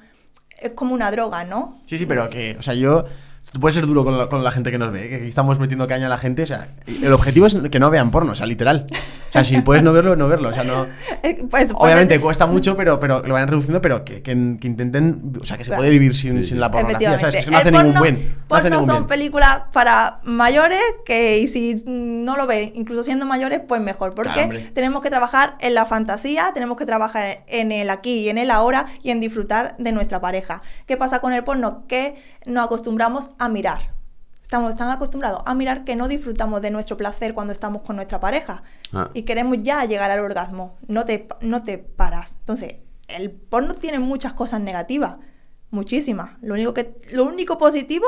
es como una droga, ¿no? Sí, sí, pero que, o sea, yo. Tú puedes ser duro con la, con la gente que nos ve, que estamos metiendo caña a la gente. O sea, el objetivo es que no vean porno, o sea, literal. O sea, si puedes no verlo, no verlo. O sea, no. Eh, pues, Obviamente pues, cuesta mucho, pero, pero que lo vayan reduciendo, pero que, que- que intenten. O sea, que se Claro. puede vivir sin, Sí, sin la pornografía. ¿sabes? Es que no hace ningún porno- buen. No hace porno ningún son bien. películas para mayores que y si no lo ven, incluso siendo mayores, pues mejor. Porque tenemos que trabajar en la fantasía, tenemos que trabajar en el aquí y en el ahora y en disfrutar de nuestra pareja. ¿Qué pasa con el porno? Que nos acostumbramos a mirar. Estamos tan acostumbrados a mirar que no disfrutamos de nuestro placer cuando estamos con nuestra pareja. Ah. Y queremos ya llegar al orgasmo. No te, no te paras. Entonces, el porno tiene muchas cosas negativas. Muchísimas. Lo único, que, lo único positivo,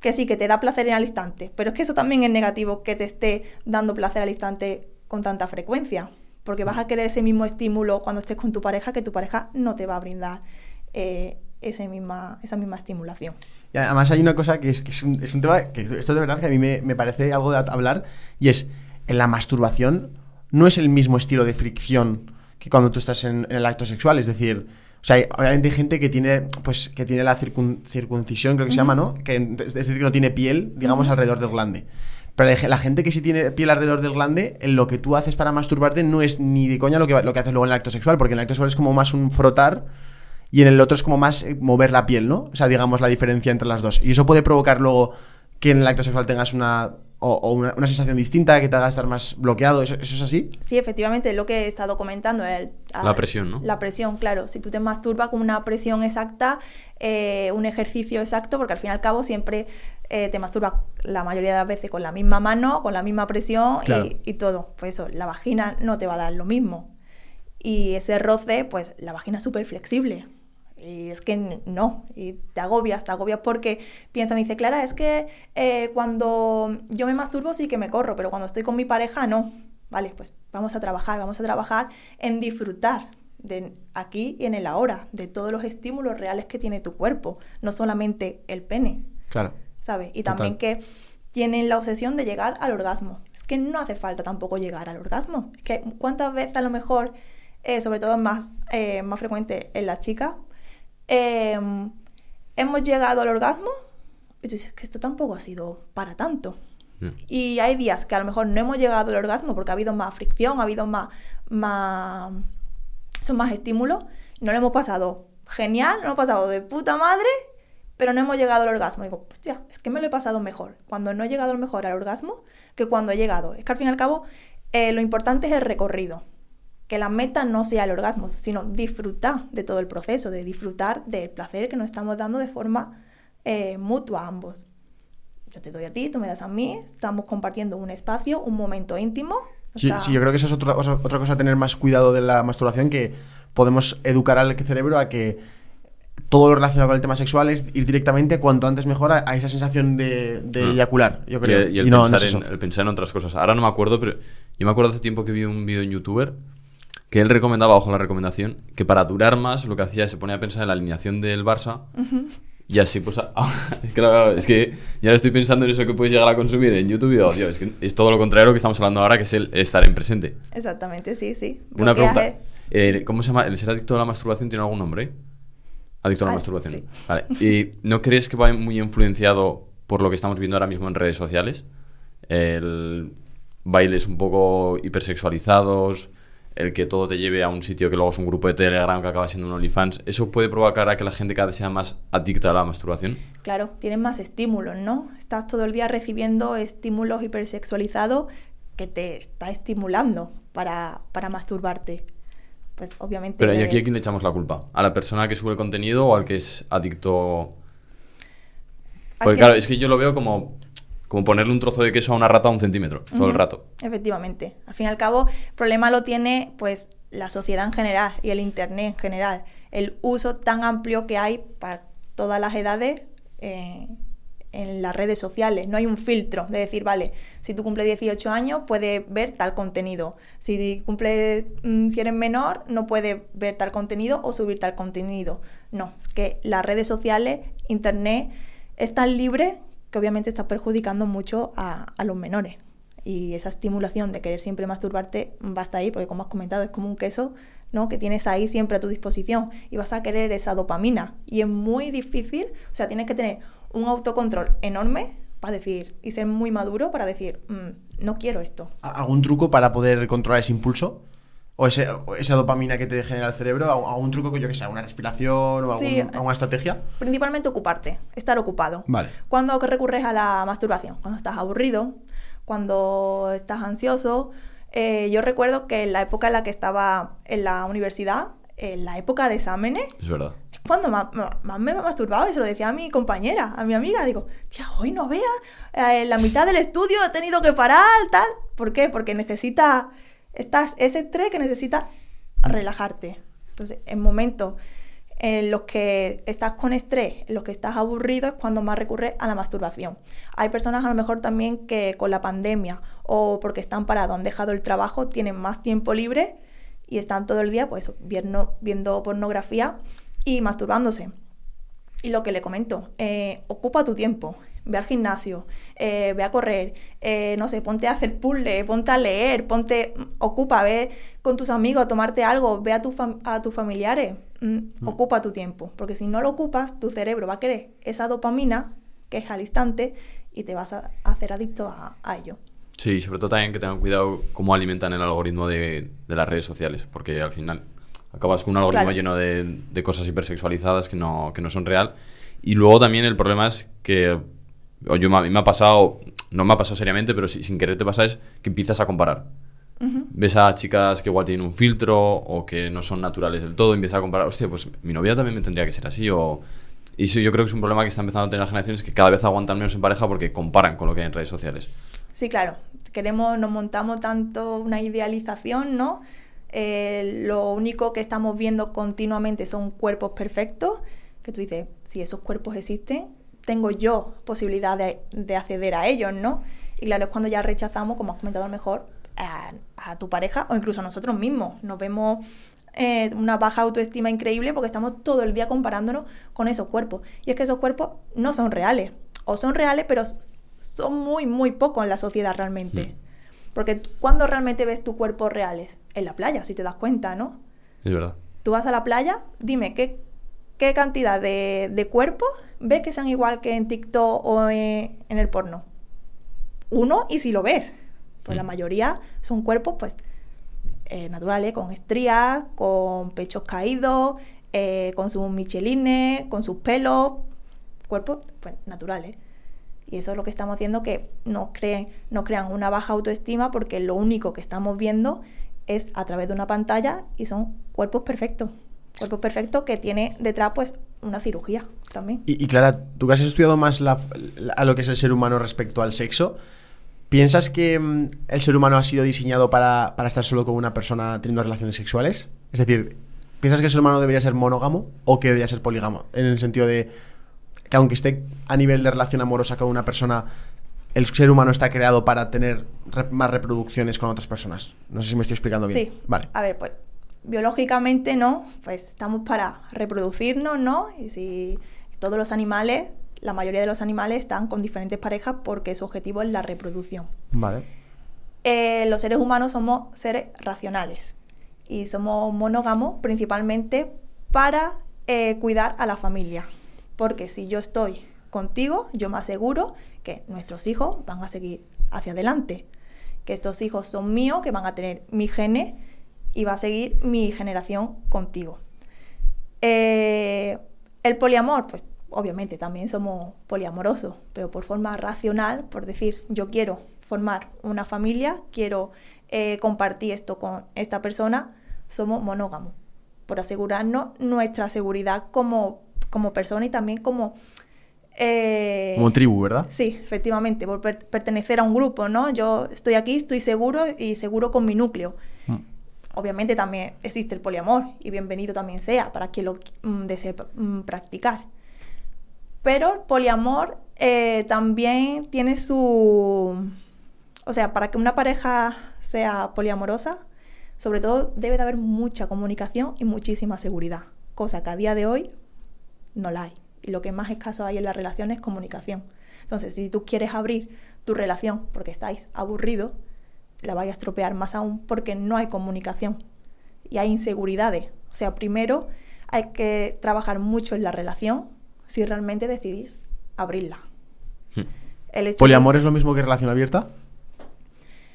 que sí, que te da placer en al instante. Pero es que eso también es negativo, que te esté dando placer al instante con tanta frecuencia. Porque vas a querer ese mismo estímulo cuando estés con tu pareja, que tu pareja no te va a brindar eh, ese misma, esa misma estimulación. Y además hay una cosa que es, que es, un, es un tema que esto de verdad que a mí me, me parece algo de hablar y es en la masturbación no es el mismo estilo de fricción que cuando tú estás en, en el acto sexual, es decir, o sea, hay- obviamente hay gente que tiene pues que tiene la circun- circuncisión, creo que se llama, ¿no? Que es decir, que no tiene piel, digamos, alrededor del glande. Pero la gente que sí tiene piel alrededor del glande, en lo que tú haces para masturbarte no es ni de coña lo que, lo que haces luego en el acto sexual, porque en el acto sexual es como más un frotar y en el otro es como más eh, mover la piel, ¿no? O sea, digamos la diferencia entre las dos. Y eso puede provocar luego que en el acto sexual tengas una o, o una, una sensación distinta, que te haga estar más bloqueado. ¿Eso, eso es así? Sí, efectivamente, es lo que he estado comentando. el- La presión, ¿no? La presión, claro. Si tú te masturbas con una presión exacta, eh, un ejercicio exacto, porque al fin y al cabo siempre eh, te masturbas la mayoría de las veces con la misma mano, con la misma presión y- Claro. y, todo. Pues eso, la vagina no te va a dar lo mismo. Y ese roce, pues la vagina es súper flexible. Y es que no, y te agobias, te agobias porque piensa, me dice, Clara, es que eh, cuando yo me masturbo sí que me corro, pero cuando estoy con mi pareja no. Vale, pues vamos a trabajar, vamos a trabajar en disfrutar de aquí y en el ahora, de todos los estímulos reales que tiene tu cuerpo, no solamente el pene, Claro. ¿sabes? Y Total. también que tienen la obsesión de llegar al orgasmo. Es que no hace falta tampoco llegar al orgasmo. Es que cuántas veces a lo mejor, eh, sobre todo más, eh, más frecuente en las chicas, eh, hemos llegado al orgasmo y tú dices que esto tampoco ha sido para tanto. Mm. Y hay días que a lo mejor no hemos llegado al orgasmo porque ha habido más fricción, ha habido más, más, son más estímulos. No lo hemos pasado genial, no lo hemos pasado de puta madre, pero no hemos llegado al orgasmo. Digo, pues ya, es que me lo he pasado mejor cuando no he llegado mejor al orgasmo que cuando he llegado. Es que al fin y al cabo eh, lo importante es el recorrido. Que la meta no sea el orgasmo, sino disfrutar de todo el proceso, de disfrutar del placer que nos estamos dando de forma eh, mutua a ambos. Yo te doy a ti, tú me das a mí, estamos compartiendo un espacio, un momento íntimo. Sí, sea, sí, yo creo que eso es otra cosa, otra cosa a tener más cuidado de la masturbación, que podemos educar al cerebro a que todo lo relacionado con el tema sexual es ir directamente cuanto antes mejor a, a esa sensación de, de Mm. eyacular, yo creo. Y, y el, no, no pensar es en, el pensar en otras cosas. Ahora no me acuerdo, pero yo me acuerdo hace tiempo que vi un vídeo en youtuber que él recomendaba, ojo la recomendación, que para durar más lo que hacía es se ponía a pensar en la alineación del Barça y así pues... es, que, claro, es que ya estoy pensando en eso que puedes llegar a consumir en YouTube y tío, es que es todo lo contrario a lo que estamos hablando ahora, que es el estar en presente. Exactamente, sí, sí. Una pregunta, eh, ¿cómo se llama? ¿El ser adicto a la masturbación tiene algún nombre? Adicto a la Ah, masturbación. sí. Vale. ¿Y no crees que va muy influenciado por lo que estamos viendo ahora mismo en redes sociales? El bailes un poco hipersexualizados, el que todo te lleve a un sitio que luego es un grupo de Telegram que acaba siendo un OnlyFans. ¿Eso puede provocar a que la gente cada vez sea más adicta a la masturbación? Claro, tienes más estímulos, ¿no? Estás todo el día recibiendo estímulos hipersexualizados que te está estimulando para, para masturbarte. Pues obviamente... Pero ¿y aquí a quién le echamos la culpa? ¿A la persona que sube el contenido o al que es adicto Porque claro, es que yo lo veo como, como ponerle un trozo de queso a una rata a un centímetro, todo el rato. Efectivamente. Al fin y al cabo, el problema lo tiene pues la sociedad en general y el internet en general. El uso tan amplio que hay para todas las edades eh, en las redes sociales. No hay un filtro de decir, vale, si tú cumples 18 años puedes ver tal contenido. Si cumples, mm, si eres menor, no puedes ver tal contenido o subir tal contenido. No, es que las redes sociales, internet, es tan libre que obviamente está perjudicando mucho a, a los menores. Y esa estimulación de querer siempre masturbarte va a estar ahí, porque como has comentado, es como un queso ¿no? que tienes ahí siempre a tu disposición y vas a querer esa dopamina. Y es muy difícil, o sea, tienes que tener un autocontrol enorme para decir, y ser muy maduro para decir, "Mm, no quiero esto. ¿Algún truco para poder controlar ese impulso? ¿O, ese- o esa dopamina que te genera el cerebro? ¿Algún algún truco que yo que sé, una respiración o algún- Sí. alguna estrategia? Principalmente ocuparte, estar ocupado. Vale. ¿Cuándo recurres a la masturbación? Cuando estás aburrido, cuando estás ansioso. Eh, yo recuerdo que en la época en la que estaba en la universidad, en la época de exámenes, Es verdad. es cuando más me masturbaba y se lo decía a mi compañera, a mi amiga. Digo, tía, hoy no veas, eh, en la mitad del estudio he tenido que parar, tal. ¿Por qué? Porque necesita, estás ese estrés que necesita relajarte. Entonces, en momentos en los que estás con estrés, en los que estás aburrido, es cuando más recurres a la masturbación. Hay personas a lo mejor también que con la pandemia o porque están parados, han dejado el trabajo, tienen más tiempo libre y están todo el día pues viendo, viendo pornografía y masturbándose. Y lo que le comento, eh, ocupa tu tiempo, ve al gimnasio, eh, ve a correr, eh, no sé, ponte a hacer puzzle, ponte a leer, ponte, ocupa, ve con tus amigos a tomarte algo, ve a, tu a tus familiares, mm, ocupa tu tiempo, porque si no lo ocupas, tu cerebro va a querer esa dopamina, que es al instante, y te vas a hacer adicto a, a ello. Sí, sobre todo también que tengan cuidado cómo alimentan el algoritmo de, de las redes sociales, porque al final acabas con un algoritmo Claro. lleno de, de cosas hipersexualizadas que no, que no son real. Y luego también el problema es que, o yo, a mí me ha pasado, no me ha pasado seriamente, pero si- sin querer te pasa es que empiezas a comparar. Ves a chicas que igual tienen un filtro o que no son naturales del todo, y empiezas a comparar, hostia, pues mi novia también me tendría que ser así, o... Y eso yo creo que es un problema que está empezando a tener las generaciones que cada vez aguantan menos en pareja porque comparan con lo que hay en redes sociales. Sí, claro. Queremos, nos montamos tanto una idealización, ¿no? Eh, lo único que estamos viendo continuamente son cuerpos perfectos, que tú dices, si esos cuerpos existen, tengo yo posibilidad de, de acceder a ellos, ¿no? Y claro, es cuando ya rechazamos, como has comentado a lo mejor, a, a tu pareja o incluso a nosotros mismos. Nos vemos eh, una baja autoestima increíble porque estamos todo el día comparándonos con esos cuerpos. Y es que esos cuerpos no son reales. O son reales, pero son muy, muy pocos en la sociedad realmente. Mm. Porque cuando realmente ves tu cuerpo reales? En la playa, si te das cuenta, ¿no? Es verdad. Tú vas a la playa, dime, ¿qué, qué cantidad de, de cuerpos ves que sean igual que en TikTok o en, en el porno? Uno, y si lo ves. Pues la mayoría son cuerpos, pues, eh, naturales, con estrías, con pechos caídos, eh, con sus michelines, con sus pelos, cuerpos, pues, naturales. Y eso es lo que estamos haciendo, que nos, creen, nos crean una baja autoestima porque lo único que estamos viendo es a través de una pantalla y son cuerpos perfectos. Cuerpos perfectos que tiene detrás pues una cirugía también. Y, y Clara, tú que has estudiado más la- la- a lo que es el ser humano respecto al sexo, ¿piensas que mm, el ser humano ha sido diseñado para, para estar solo con una persona teniendo relaciones sexuales? Es decir, ¿piensas que el ser humano debería ser monógamo o que debería ser polígamo? En el sentido de que aunque esté a nivel de relación amorosa con una persona, el ser humano está creado para tener más reproducciones con otras personas. No sé si me estoy explicando bien. Sí. Vale. A ver, pues biológicamente no, pues estamos para reproducirnos, ¿no? Y si todos los animales, la mayoría de los animales están con diferentes parejas porque su objetivo es la reproducción. Vale. Eh, los seres humanos somos seres racionales y somos monógamos principalmente para eh, cuidar a la familia. Porque si yo estoy contigo, yo me aseguro que nuestros hijos van a seguir hacia adelante. Que estos hijos son míos, que van a tener mi genes y va a seguir mi generación contigo. Eh, el poliamor, pues obviamente también somos poliamorosos, pero por forma racional, por decir, yo quiero formar una familia, quiero eh, compartir esto con esta persona, somos monógamos, por asegurarnos nuestra seguridad como, como persona y también como Eh, Como tribu, ¿verdad? Sí, efectivamente, por per- pertenecer a un grupo, ¿no? Yo estoy aquí, estoy seguro y seguro con mi núcleo. Obviamente también existe el poliamor y bienvenido también sea para quien lo mm, desee mm, practicar. Pero el poliamor eh, también tiene su... O sea, para que una pareja sea poliamorosa, sobre todo debe de haber mucha comunicación y muchísima seguridad, cosa que a día de hoy no la hay. Y lo que más escaso hay en la relación es comunicación. Entonces, si tú quieres abrir tu relación porque estáis aburridos, la vais a estropear más aún porque no hay comunicación y hay inseguridades. O sea, primero hay que trabajar mucho en la relación si realmente decidís abrirla. Hmm. El de- ¿Poliamor es lo mismo que relación abierta?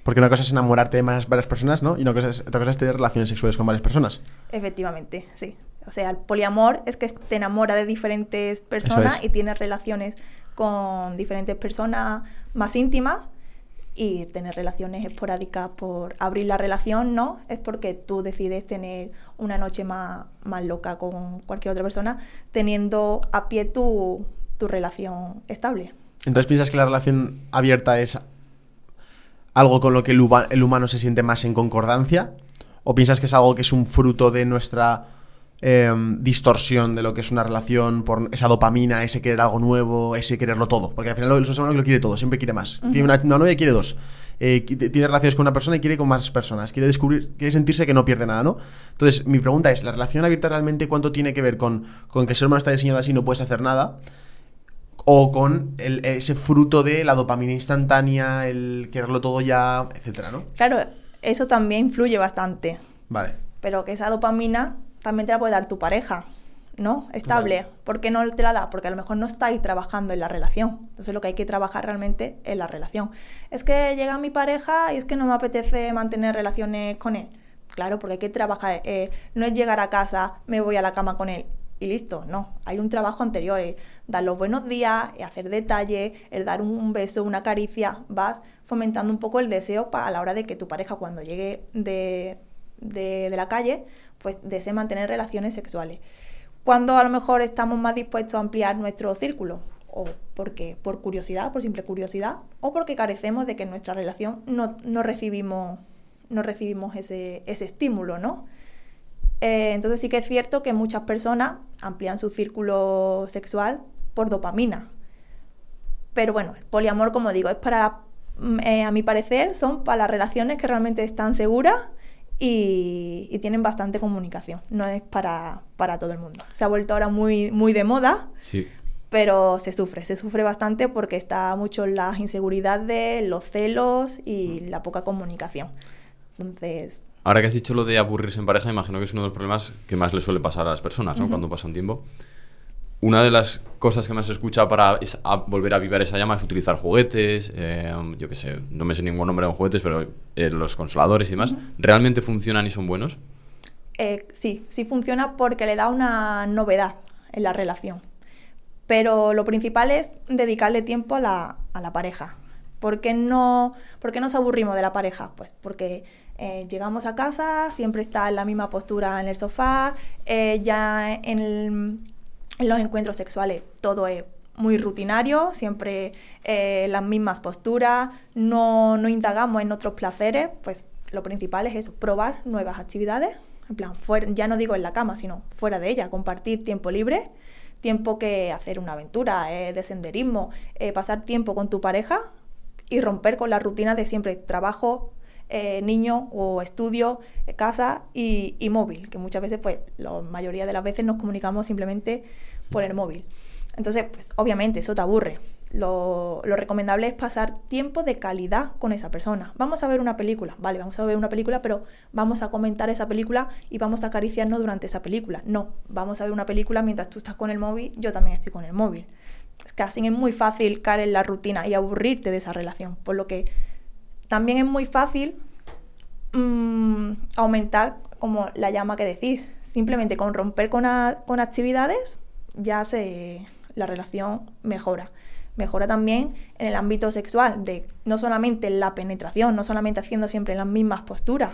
Porque una cosa es enamorarte de más, varias personas, ¿no? Y una cosa es, otra cosa es tener relaciones sexuales con varias personas. Efectivamente, sí. O sea, el poliamor es que te enamora de diferentes personas es. y tienes relaciones con diferentes personas más íntimas y tener relaciones esporádicas por abrir la relación, ¿no? Es porque tú decides tener una noche más, más loca con cualquier otra persona teniendo a pie tu, tu relación estable. Entonces, ¿piensas que la relación abierta es algo con lo que el, el humano se siente más en concordancia? ¿O piensas que es algo que es un fruto de nuestra em, distorsión de lo que es una relación por esa dopamina, ese querer algo nuevo, ese quererlo todo? Porque al final el ser humano lo quiere todo, siempre quiere más. Tiene una, una novia y quiere dos. Eh, tiene relaciones con una persona y quiere con más personas. Quiere descubrir, quiere sentirse que no pierde nada, ¿no? Entonces, mi pregunta es, ¿la relación abierta realmente cuánto tiene que ver con, con que el ser humano está diseñado así y no puedes hacer nada? o con el- ese fruto de la dopamina instantánea, el quererlo todo ya, etcétera, ¿no? Claro, eso también influye bastante. Vale. pero que esa dopamina también te la puede dar tu pareja, ¿no? Estable. ¿Por qué no te la da? Porque a lo mejor no estáis trabajando en la relación. Entonces lo que hay que trabajar realmente es la relación. Es que llega mi pareja y es que no me apetece mantener relaciones con él. Claro, porque hay que trabajar. eh, no es llegar a casa, me voy a la cama con él y listo. No, hay un trabajo anterior. es dar los buenos días, es hacer detalles, el dar un, un beso, una caricia. Vas fomentando un poco el deseo para a la hora de que tu pareja cuando llegue de, de, la calle, pues desee mantener relaciones sexuales. Cuando a lo mejor estamos más dispuestos a ampliar nuestro círculo, o porque por curiosidad, por simple curiosidad, o porque carecemos de que en nuestra relación no, no recibimos, no recibimos ese, ese estímulo, ¿no? Eh, entonces sí que es cierto que muchas personas amplían su círculo sexual por dopamina. Pero bueno, el poliamor, como digo, es para, mm, eh, a mi parecer, son para las relaciones que realmente están seguras y, y tienen bastante comunicación. No es para, para todo el mundo. Se ha vuelto ahora muy, muy de moda, Sí. pero se sufre, se sufre bastante porque está mucho las inseguridades, los celos y la poca comunicación. Entonces, Ahora que has dicho lo de aburrirse en pareja, imagino que es uno de los problemas que más le suele pasar a las personas, ¿no? Ujú. Cuando pasan tiempo. Una de las cosas que más se escucha para es- a volver a vivir esa llama es utilizar juguetes, eh, yo qué sé, no me sé ningún nombre de juguetes, pero eh, los consoladores y demás. ¿Realmente funcionan y son buenos? Eh, sí, sí funciona porque le da una novedad en la relación. Pero lo principal es dedicarle tiempo a la, a la pareja. ¿Por qué, no, por qué nos aburrimos de la pareja? Pues porque eh, llegamos a casa, siempre está en la misma postura en el sofá, eh, ya en, el- en los encuentros sexuales todo es muy rutinario, siempre eh, las mismas posturas, no, no indagamos en otros placeres, pues lo principal es eso, probar nuevas actividades, en plan, fuera, ya no digo en la cama, sino fuera de ella, compartir tiempo libre, tiempo que hacer una aventura, eh, de senderismo, eh, pasar tiempo con tu pareja y romper con la rutina de siempre trabajo, eh, niño o estudio, eh, casa y, móvil, que muchas veces, pues, la mayoría de las veces nos comunicamos simplemente por el móvil. Entonces, pues, obviamente, eso te aburre. Lo, lo recomendable es pasar tiempo de calidad con esa persona. Vamos a ver una película, vale, vamos a ver una película, pero vamos a comentar esa película y vamos a acariciarnos durante esa película. No, vamos a ver una película mientras tú estás con el móvil, yo también estoy con el móvil. Es así es muy fácil caer en la rutina y aburrirte de esa relación, por lo que también es muy fácil mm, aumentar como la llama que decís. Simplemente con romper con, con actividades ya se, la relación mejora. Mejora también en el ámbito sexual, de no solamente la penetración, no solamente haciendo siempre las mismas posturas,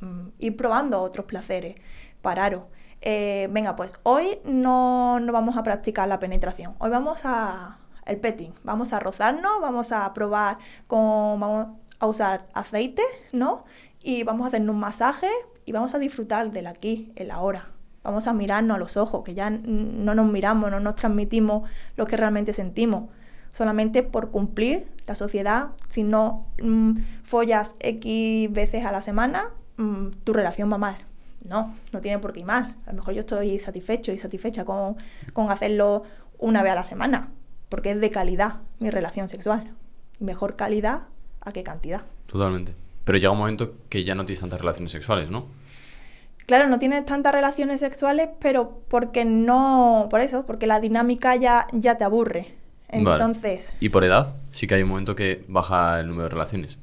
mm, ir probando otros placeres, pararos. eh, venga, pues hoy no, no vamos a practicar la penetración, hoy vamos a el petting, vamos a rozarnos, vamos a probar con, a usar aceite, ¿no? Y vamos a hacernos un masaje y vamos a disfrutar del aquí, el ahora. Vamos a mirarnos a los ojos, que ya no nos miramos, no nos transmitimos lo que realmente sentimos. Solamente por cumplir la sociedad, si no mm, follas X veces a la semana, mm, tu relación va mal. No, no tiene por qué ir mal. A lo mejor yo estoy satisfecho y satisfecha con, con hacerlo una vez a la semana, porque es de calidad mi relación sexual. Mejor calidad a qué cantidad. Totalmente. Pero llega un momento que ya no tienes tantas relaciones sexuales, ¿no? Claro, no tienes tantas relaciones sexuales, pero porque no, por eso, porque la dinámica ya, ya te aburre. Entonces. ¿Y por edad? Sí que hay un momento que baja el número de relaciones.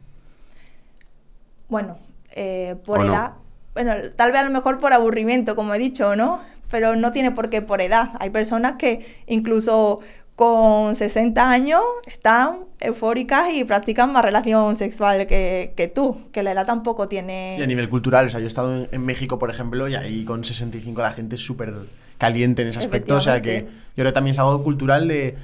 Bueno, eh, por edad. Bueno, tal vez a lo mejor por aburrimiento, como he dicho, ¿no? Pero no tiene por qué por edad. Hay personas que incluso con 60 años están eufóricas y practican más relación sexual que, que, tú, que la edad tampoco tiene... Y a nivel cultural, o sea, yo he estado en, México, por ejemplo, y ahí con 65 la gente es súper caliente en ese aspecto, o sea que yo creo que también es algo cultural de...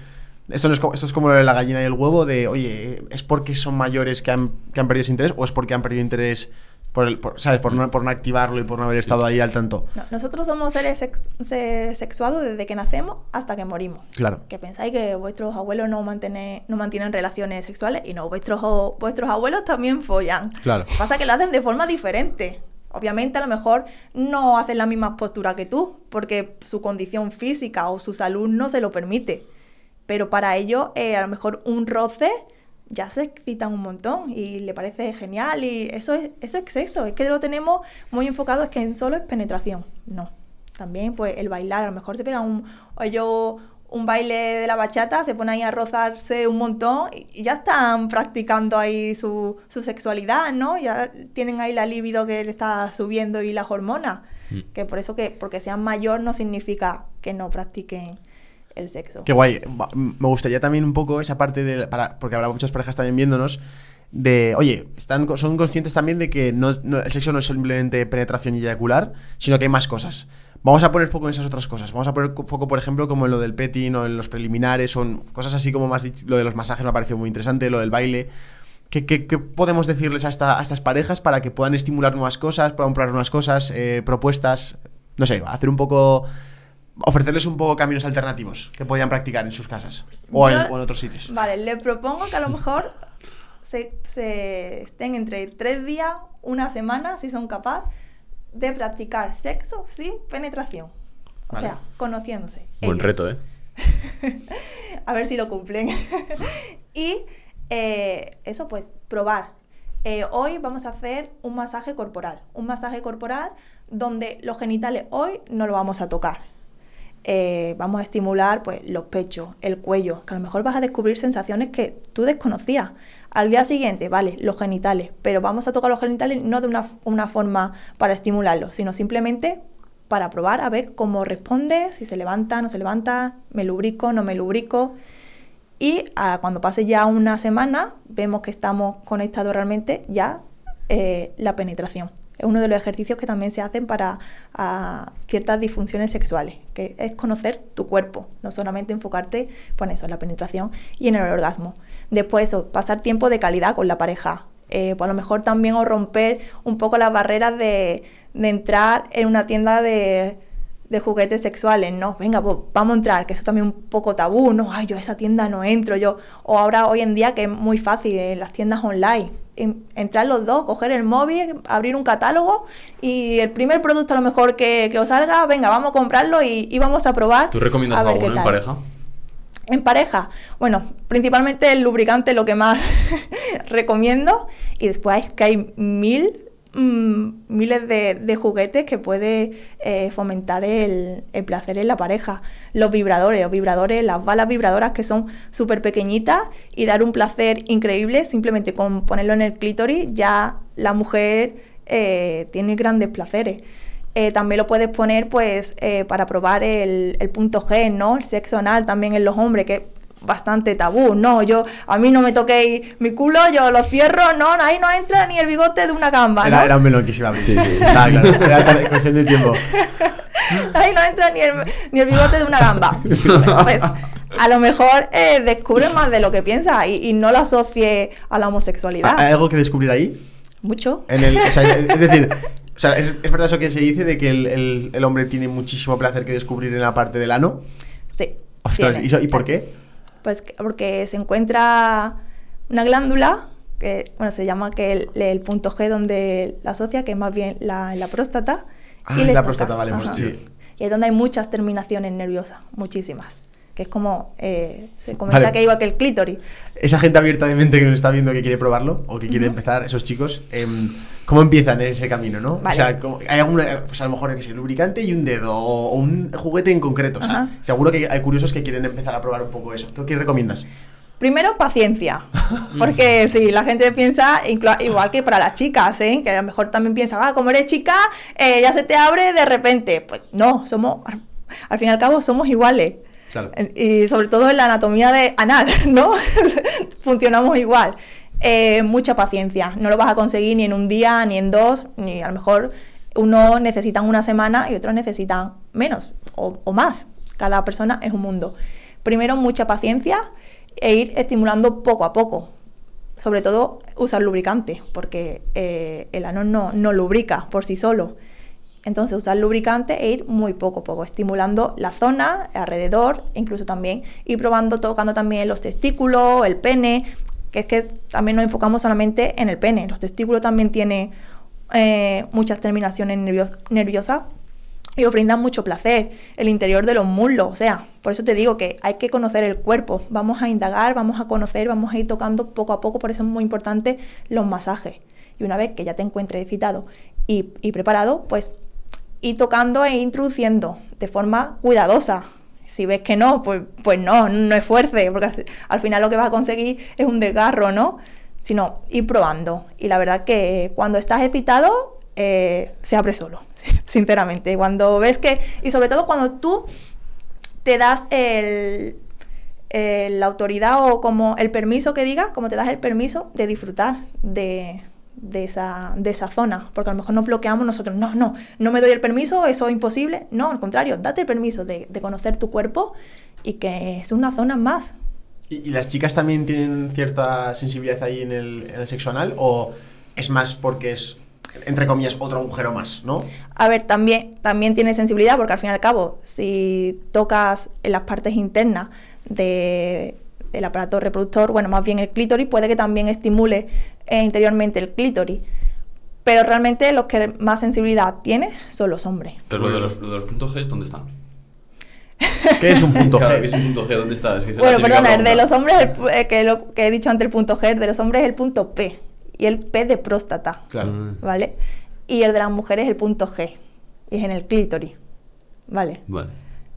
Esto, no es, esto es como la gallina y el huevo de, oye, ¿es porque son mayores que han, que han perdido ese interés o es porque han perdido interés por, el, ¿sabes? Por no, por no activarlo y por no haber estado ahí al tanto. nosotros somos seres sexuados desde que nacemos hasta que morimos. Claro. Que pensáis que vuestros abuelos no, mantienen, no mantienen relaciones sexuales y no, vuestros, vuestros abuelos también follan. Claro. Pasa que lo hacen de forma diferente. Obviamente a lo mejor no hacen la misma postura que tú, porque su condición física o su salud no se lo permite. Pero para ello, eh, a lo mejor un roce ya se excitan un montón y le parece genial y eso es, eso es exceso, es que lo tenemos muy enfocado, es que en solo es penetración, no. También pues el bailar, a lo mejor se pega un, yo un baile de la bachata, se pone ahí a rozarse un montón y ya están practicando ahí su, su sexualidad, ¿no? Ya tienen ahí la libido que le está subiendo y las hormonas. Mm. Que por eso que porque sean mayor no significa que no practiquen el sexo. Qué guay. Me gustaría también un poco esa parte de. Para, porque habrá muchas parejas también viéndonos. De, oye, están, son conscientes también de que no, el sexo no es simplemente penetración y eyacular, sino que hay más cosas. Vamos a poner foco en esas otras cosas. Vamos a poner foco, por ejemplo, como en lo del petting o en los preliminares, son cosas así como más. Lo de los masajes me ha parecido muy interesante, lo del baile. ¿Qué, qué, podemos decirles a, esta, a, estas parejas para que puedan estimular nuevas cosas, puedan probar nuevas cosas, eh, propuestas? No sé, hacer un poco ofrecerles un poco caminos alternativos que podían practicar en sus casas o, en, otros sitios. Vale, le propongo que a lo mejor se, estén entre tres días, una semana, si son capaces, de practicar sexo sin penetración. O sea, conociéndose. Buen reto, ¿eh? a ver si lo cumplen. y eh, eso, pues, probar. Eh, hoy vamos a hacer un masaje corporal. Un masaje corporal donde los genitales hoy no lo vamos a tocar eh, vamos a estimular pues, los pechos, el cuello, que a lo mejor vas a descubrir sensaciones que tú desconocías. Al día siguiente, vale, los genitales, pero vamos a tocar los genitales no de una, forma para estimularlos, sino simplemente para probar a ver cómo responde, si se levanta, no se levanta, me lubrico, no me lubrico. Y ah, cuando pase ya una semana, vemos que estamos conectados realmente ya eh, la penetración es uno de los ejercicios que también se hacen para ciertas disfunciones sexuales, que es conocer tu cuerpo, no solamente enfocarte pues, eso, en la penetración y en el orgasmo. Después eso, pasar tiempo de calidad con la pareja. Eh, pues a lo mejor también o romper un poco las barreras de, entrar en una tienda de, juguetes sexuales, ¿no? Venga, pues vamos a entrar, que eso también es un poco tabú, ¿no? Ay, yo a esa tienda no entro, yo. O ahora, hoy en día, que es muy fácil, en las tiendas online, entrar los dos, coger el móvil, abrir un catálogo y el primer producto a lo mejor que, os salga, venga, vamos a comprarlo y, vamos a probar. ¿Tú recomiendas algo en pareja? En pareja, bueno, principalmente el lubricante lo que más recomiendo y después es que hay mil Mm, miles de, juguetes que puede eh, fomentar el, placer en la pareja. Los vibradores, los vibradores, las balas vibradoras que son súper pequeñitas y dar un placer increíble simplemente con ponerlo en el clítoris ya la mujer eh, tiene grandes placeres. Eh, también lo puedes poner pues para probar el, el, punto G, ¿no? El sexo anal también en los hombres, que bastante tabú. No, yo, a mí no me toquéis mi culo, yo lo cierro, no, ahí no entra ni el bigote de una gamba. Era, ¿no? era un melón que se iba a abrir. Sí, sí, claro. Era cuestión de tiempo. ahí no entra ni el, ni el bigote de una gamba. Pues a lo mejor eh, descubre más de lo que piensa y, y no lo asocie a la homosexualidad. ¿Hay algo que descubrir ahí? Mucho. En el, o sea, es decir, o sea, ¿es, es verdad eso que se dice de que el, el- el hombre tiene muchísimo placer que descubrir en la parte del ano? Sí. Ostras, tiene. ¿y, eso- ¿y por qué? Pues que- porque se encuentra una glándula que bueno, se llama que el, el punto G donde la asocia, que es más bien la, la próstata. Ah, y la toca. próstata, vale, pues sí. Y es donde hay muchas terminaciones nerviosas, muchísimas. Que es como, eh, se comenta Vale. que igual que el clítoris. Esa gente abierta de mente que nos está viendo que quiere probarlo o que quiere Ujú. empezar, esos chicos, em, ¿cómo empiezan en ese camino, no? Vale. O sea, ¿cómo- hay alguna, pues a lo mejor que sea lubricante y un dedo o, un juguete en concreto. O sea, Ajá. seguro que hay curiosos que quieren empezar a probar un poco eso. ¿Qué, qué recomiendas? Primero, paciencia. Porque si la gente piensa, igual que para las chicas, ¿eh? que a lo mejor también piensa, ah, como eres chica, eh, ya se te abre de repente. Pues no, somos, al fin y al cabo, somos iguales. Y sobre todo en la anatomía de anal, ¿no? Funcionamos igual. Eh, mucha paciencia. No lo vas a conseguir ni en un día, ni en dos, ni a lo mejor unos necesitan una semana y otros necesitan menos o, o más. Cada persona es un mundo. Primero, mucha paciencia e ir estimulando poco a poco. Sobre todo usar lubricante, porque eh, el ano no, no lubrica por sí solo. Entonces usar lubricante e ir muy poco a poco, estimulando la zona alrededor, incluso también ir probando, tocando también los testículos, el pene, que es que también nos enfocamos solamente en el pene. Los testículos también tienen eh, muchas terminaciones nervios- nerviosas y os mucho placer, el interior de los muslos, o sea, por eso te digo que hay que conocer el cuerpo, vamos a indagar, vamos a conocer, vamos a ir tocando poco a poco, por eso es muy importante los masajes. Y una vez que ya te encuentres excitado y, y preparado, pues ir tocando e introduciendo de forma cuidadosa. Si ves que no, pues, pues no, no esfuerce, porque al- al final lo que vas a conseguir es un desgarro, ¿no? Sino ir probando. Y la verdad que cuando estás excitado, eh, se abre solo, sinceramente. Cuando ves que, y sobre todo cuando tú te das el, el- la autoridad o como el permiso que diga, como te das el permiso de disfrutar de, de esa, de esa zona. Porque a lo mejor nos bloqueamos nosotros, no, no, no me doy el permiso, eso es imposible. No, al contrario, date el permiso de, de conocer tu cuerpo y que es una zona más. ¿Y, y las chicas también tienen cierta sensibilidad ahí en el, en el sexo anal? ¿O es más porque es, entre comillas, otro agujero más, ¿no? A ver, también, también tiene sensibilidad porque al fin y al cabo, si tocas en las partes internas de, del aparato reproductor, bueno, más bien el clítoris, puede que también estimule eh, interiormente el clítoris. Pero realmente los que más sensibilidad tiene son los hombres. Pero lo de los, lo de los puntos G, ¿dónde están? ¿Qué es un punto Claro, G? ¿qué es un punto G? ¿Dónde está? Es que es Bueno, perdona, el de los hombres, el eh, que, lo, que he dicho antes el punto G, el de los hombres es el punto P. Y el P de próstata, Claro. ¿vale? Y el de las mujeres es el punto G. Y es en el clítoris, ¿vale? Vale.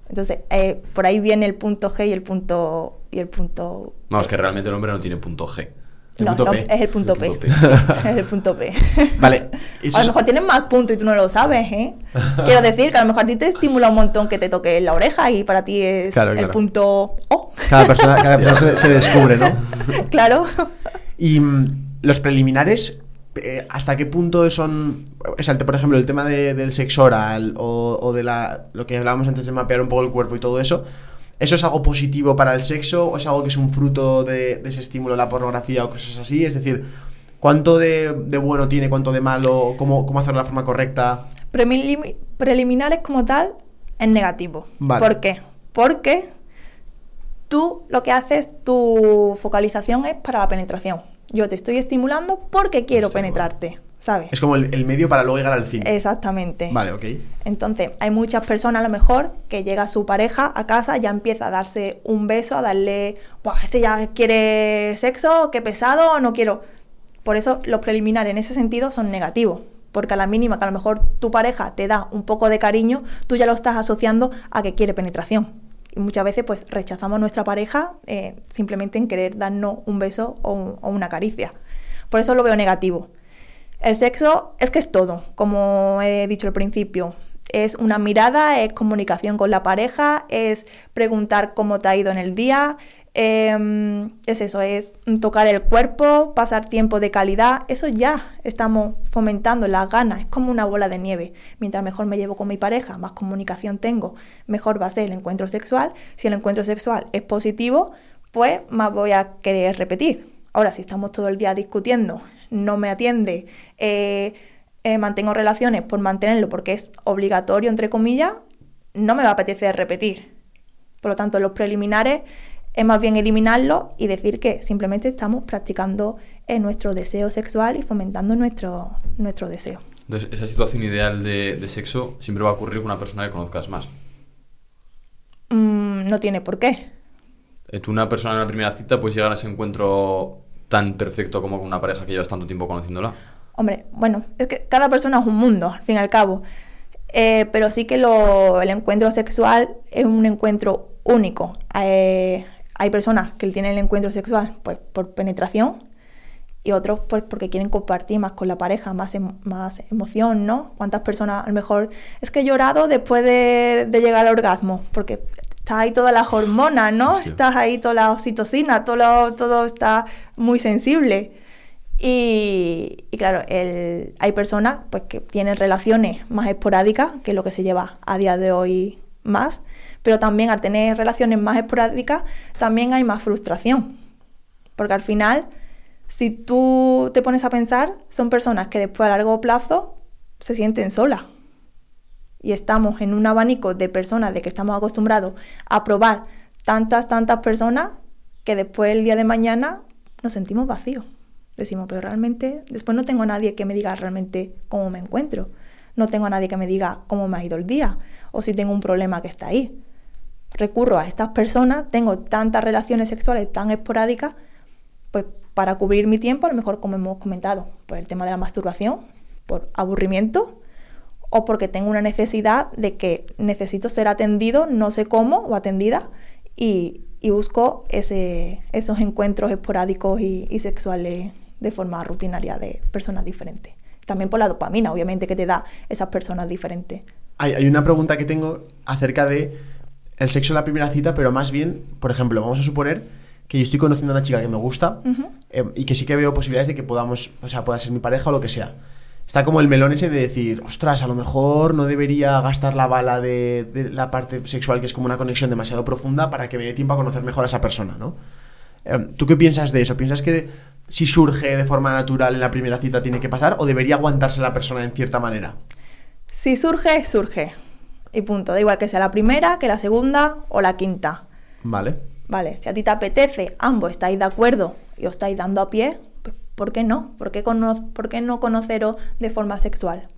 Entonces, eh, por ahí viene el punto G y el punto. Y el punto. Vamos, que realmente el hombre no tiene punto G. El no, punto no, P. es el punto El P. punto P. es el punto P. Vale. eso A lo es- mejor tienes más puntos y tú no lo sabes, ¿eh? Quiero decir que a lo mejor a ti te estimula un montón que te toque la oreja y para ti es Claro, el claro. punto O. Cada persona, cada persona se, se descubre, ¿no? claro. Y mm, los preliminares, eh, ¿hasta qué punto son... O sea, por ejemplo, el tema de- del sexo oral o, o de la, lo que hablábamos antes de mapear un poco el cuerpo y todo eso, ¿eso es algo positivo para el sexo o es algo que es un fruto de, de ese estímulo, la pornografía o cosas así? Es decir, ¿cuánto de, de bueno tiene, cuánto de malo, cómo, cómo hacerlo de la forma correcta? Prelim- preliminares como tal es negativo. Vale. ¿Por qué? Porque tú lo que haces, tu focalización es para la penetración. Yo te estoy estimulando porque quiero Hostia, penetrarte, ¿sabes? Es como el, el medio para luego llegar al fin. Exactamente. Vale, ok. Entonces, hay muchas personas a lo mejor que llega su pareja a casa, ya empieza a darse un beso, a darle, Buah, este ya quiere sexo, qué pesado, no quiero. Por eso los preliminares en ese sentido son negativos. Porque a la mínima que a lo mejor tu pareja te da un poco de cariño, tú ya lo estás asociando a que quiere penetración. Y muchas veces pues rechazamos a nuestra pareja eh, simplemente en querer darnos un beso o, un- o una caricia. Por eso lo veo negativo. El sexo es que es todo, como he dicho al principio. Es una mirada, es comunicación con la pareja, es preguntar cómo te ha ido en el día, Em, es eso, es tocar el cuerpo, pasar tiempo de calidad, eso ya estamos fomentando las ganas, es como una bola de nieve. Mientras mejor me llevo con mi pareja, más comunicación tengo, mejor va a ser el encuentro sexual. Si el encuentro sexual es positivo, pues más voy a querer repetir. Ahora, si estamos todo el día discutiendo, no me atiende, eh, eh, mantengo relaciones por mantenerlo porque es obligatorio, entre comillas, no me va a apetecer repetir. Por lo tanto, los preliminares es más bien eliminarlo y decir que simplemente estamos practicando eh, nuestro deseo sexual y fomentando nuestro, nuestro deseo. Entonces, esa situación ideal de, sexo siempre va a ocurrir con una persona que conozcas más. Mm, no tiene por qué. Tú, una persona en la primera cita, puedes llegar a ese encuentro tan perfecto como con una pareja que llevas tanto tiempo conociéndola. Hombre, bueno, es que cada persona es un mundo, al fin y al cabo. Eh, pero sí que lo, el encuentro sexual es un encuentro único. Eh, hay personas que tienen el encuentro sexual pues, por penetración y otros pues, porque quieren compartir más con la pareja, más, em, más emoción, ¿no? ¿Cuántas personas a lo mejor es que he llorado después de, llegar al orgasmo? Porque está ahí todas las hormonas, ¿no? Estás ahí toda la oxitocina, todo, todo está muy sensible. Y, claro, hay personas pues, que tienen relaciones más esporádicas, que es lo que se lleva a día de hoy más, pero también al tener relaciones más esporádicas, también hay más frustración. Porque al final, si tú te pones a pensar, son personas que después a largo plazo se sienten solas. Y estamos en un abanico de personas de que estamos acostumbrados a probar tantas, tantas personas que después el día de mañana nos sentimos vacíos. Decimos, pero realmente después no tengo a nadie que me diga realmente cómo me encuentro. No tengo a nadie que me diga cómo me ha ido el día o si tengo un problema que está ahí recurro a estas personas, tengo tantas relaciones sexuales tan esporádicas, pues para cubrir mi tiempo, a lo mejor como hemos comentado, por el tema de la masturbación, por aburrimiento o porque tengo una necesidad de que necesito ser atendido, no sé cómo, o atendida, y, busco ese, esos encuentros esporádicos y, y sexuales de forma rutinaria de personas diferentes. También por la dopamina, obviamente, que te da esas personas diferentes. Hay, hay una pregunta que tengo acerca de el sexo en la primera cita, pero más bien, por ejemplo, vamos a suponer que yo estoy conociendo a una chica que me gusta eh, y que sí que veo posibilidades de que podamos, o sea, pueda ser mi pareja o lo que sea. Está como el melón ese de decir, ostras, a lo mejor no debería gastar la bala de, la parte sexual, que es como una conexión demasiado profunda, para que me dé tiempo a conocer mejor a esa persona, ¿no? Em, ¿Tú qué piensas de eso? ¿Piensas que si surge de forma natural en la primera cita tiene que pasar o debería aguantarse la persona en cierta manera? Si surge, surge. Y punto. Da igual que sea la primera, que la segunda o la quinta. Vale. Vale, si a ti te apetece, ambos estáis de acuerdo y os estáis dando a pie, ¿por qué no? ¿Por qué, ¿Por qué no conoceros de forma sexual?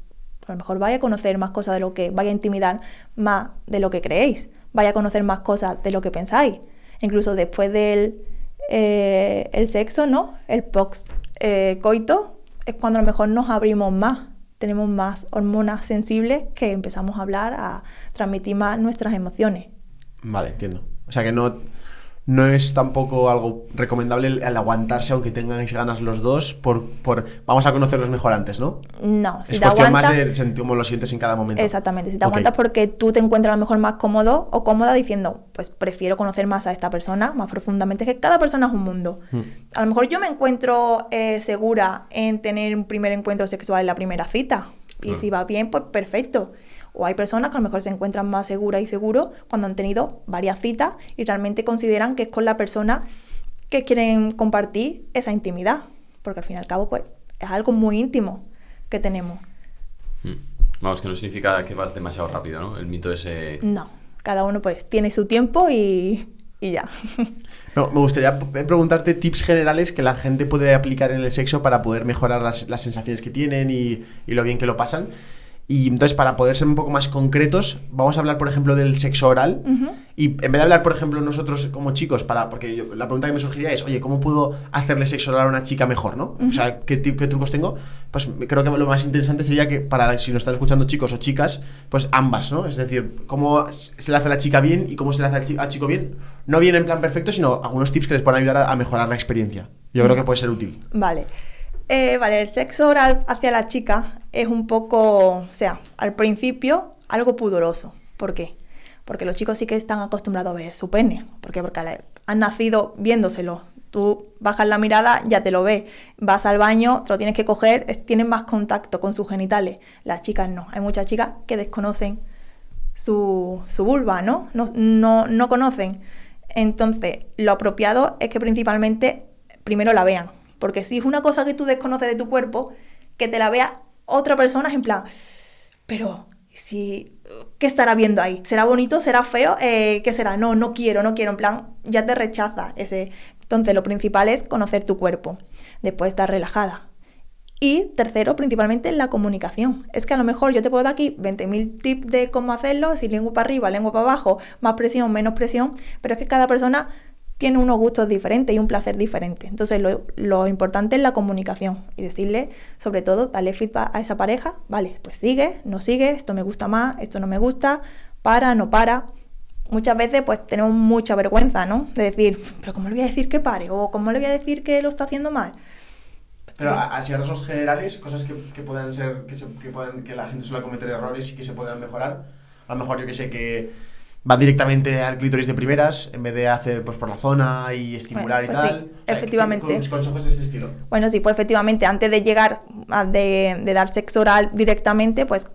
a lo mejor vaya a conocer más cosas de lo que, vaya a intimidar más de lo que creéis, vaya a conocer más cosas de lo que pensáis. Incluso después del eh, el sexo, ¿no? El post eh, coito es cuando a lo mejor nos abrimos más tenemos más hormonas sensibles que empezamos a hablar, a transmitir más nuestras emociones. Vale, entiendo. O sea que no, no es tampoco algo recomendable el, aguantarse aunque tengáis ganas los dos por, por vamos a conocerlos mejor antes, ¿no? No, si es cuestión más de sentir cómo lo sientes en cada momento. Exactamente, si te aguantas porque tú te encuentras a lo mejor más cómodo o cómoda diciendo, pues prefiero conocer más a esta persona más profundamente, que cada persona es un mundo. Hmm. A lo mejor yo me encuentro eh, segura en tener un primer encuentro sexual en la primera cita y si va bien, pues perfecto. O hay personas que a lo mejor se encuentran más seguras y seguros cuando han tenido varias citas y realmente consideran que es con la persona que quieren compartir esa intimidad. Porque al fin y al cabo, pues, es algo muy íntimo que tenemos. Mm. Vamos, que no significa que vas demasiado rápido, ¿no? El mito ese... No, cada uno pues tiene su tiempo y, y ya. No, me gustaría preguntarte tips generales que la gente puede aplicar en el sexo para poder mejorar las, las sensaciones que tienen y, y, lo bien que lo pasan. Y entonces, para poder ser un poco más concretos, vamos a hablar, por ejemplo, del sexo oral. Y en vez de hablar, por ejemplo, nosotros como chicos, para porque la pregunta que me surgiría es, oye, ¿cómo puedo hacerle sexo oral a una chica mejor, no? O sea, ¿qué, ¿qué, trucos tengo? Pues creo que lo más interesante sería que para si nos están escuchando chicos o chicas, pues ambas, ¿no? Es decir, cómo se le hace a la chica bien y cómo se le hace al chico bien. No bien en plan perfecto, sino algunos tips que les puedan ayudar a, mejorar la experiencia. Yo creo que puede ser útil. Vale. Eh, vale, el sexo oral hacia la chica es un poco, o sea, al principio algo pudoroso. ¿Por qué? porque los chicos sí que están acostumbrados a ver su pene, porque, porque han nacido viéndoselo. Tú bajas la mirada, ya te lo ves. Vas al baño, te lo tienes que coger, tienen más contacto con sus genitales. Las chicas no. Hay muchas chicas que desconocen su, su vulva, ¿no? ¿no? No, no conocen. Entonces, lo apropiado es que principalmente primero la vean. Porque si es una cosa que tú desconoces de tu cuerpo, que te la vea otra persona es en plan, pero si, ¿qué estará viendo ahí? ¿Será bonito? ¿Será feo? Eh, ¿Qué será? No, no quiero, no quiero. En plan, ya te rechaza ese. Entonces, lo principal es conocer tu cuerpo. Después estar relajada. Y tercero, principalmente la comunicación. Es que a lo mejor yo te puedo dar aquí 20.000 tips de cómo hacerlo, si lengua para arriba, lengua para abajo, más presión, menos presión, pero es que cada persona tiene unos gustos diferentes y un placer diferente. Entonces lo, importante es la comunicación y decirle, sobre todo, darle feedback a esa pareja, vale, pues sigue, no sigue, esto me gusta más, esto no me gusta, para, no para. Muchas veces pues tenemos mucha vergüenza, ¿no? De decir, pero ¿cómo le voy a decir que pare? ¿O cómo le voy a decir que lo está haciendo mal? Pero así a rasgos generales, cosas que, que puedan ser, que, que, puedan, que la gente suele cometer errores y que se puedan mejorar. A lo mejor yo que sé que va directamente al clítoris de primeras en vez de hacer pues por la zona y estimular y pues tal. Sí, efectivamente. Con consejos de este estilo. Bueno, sí, pues efectivamente, antes de llegar a de, de, dar sexo oral directamente, pues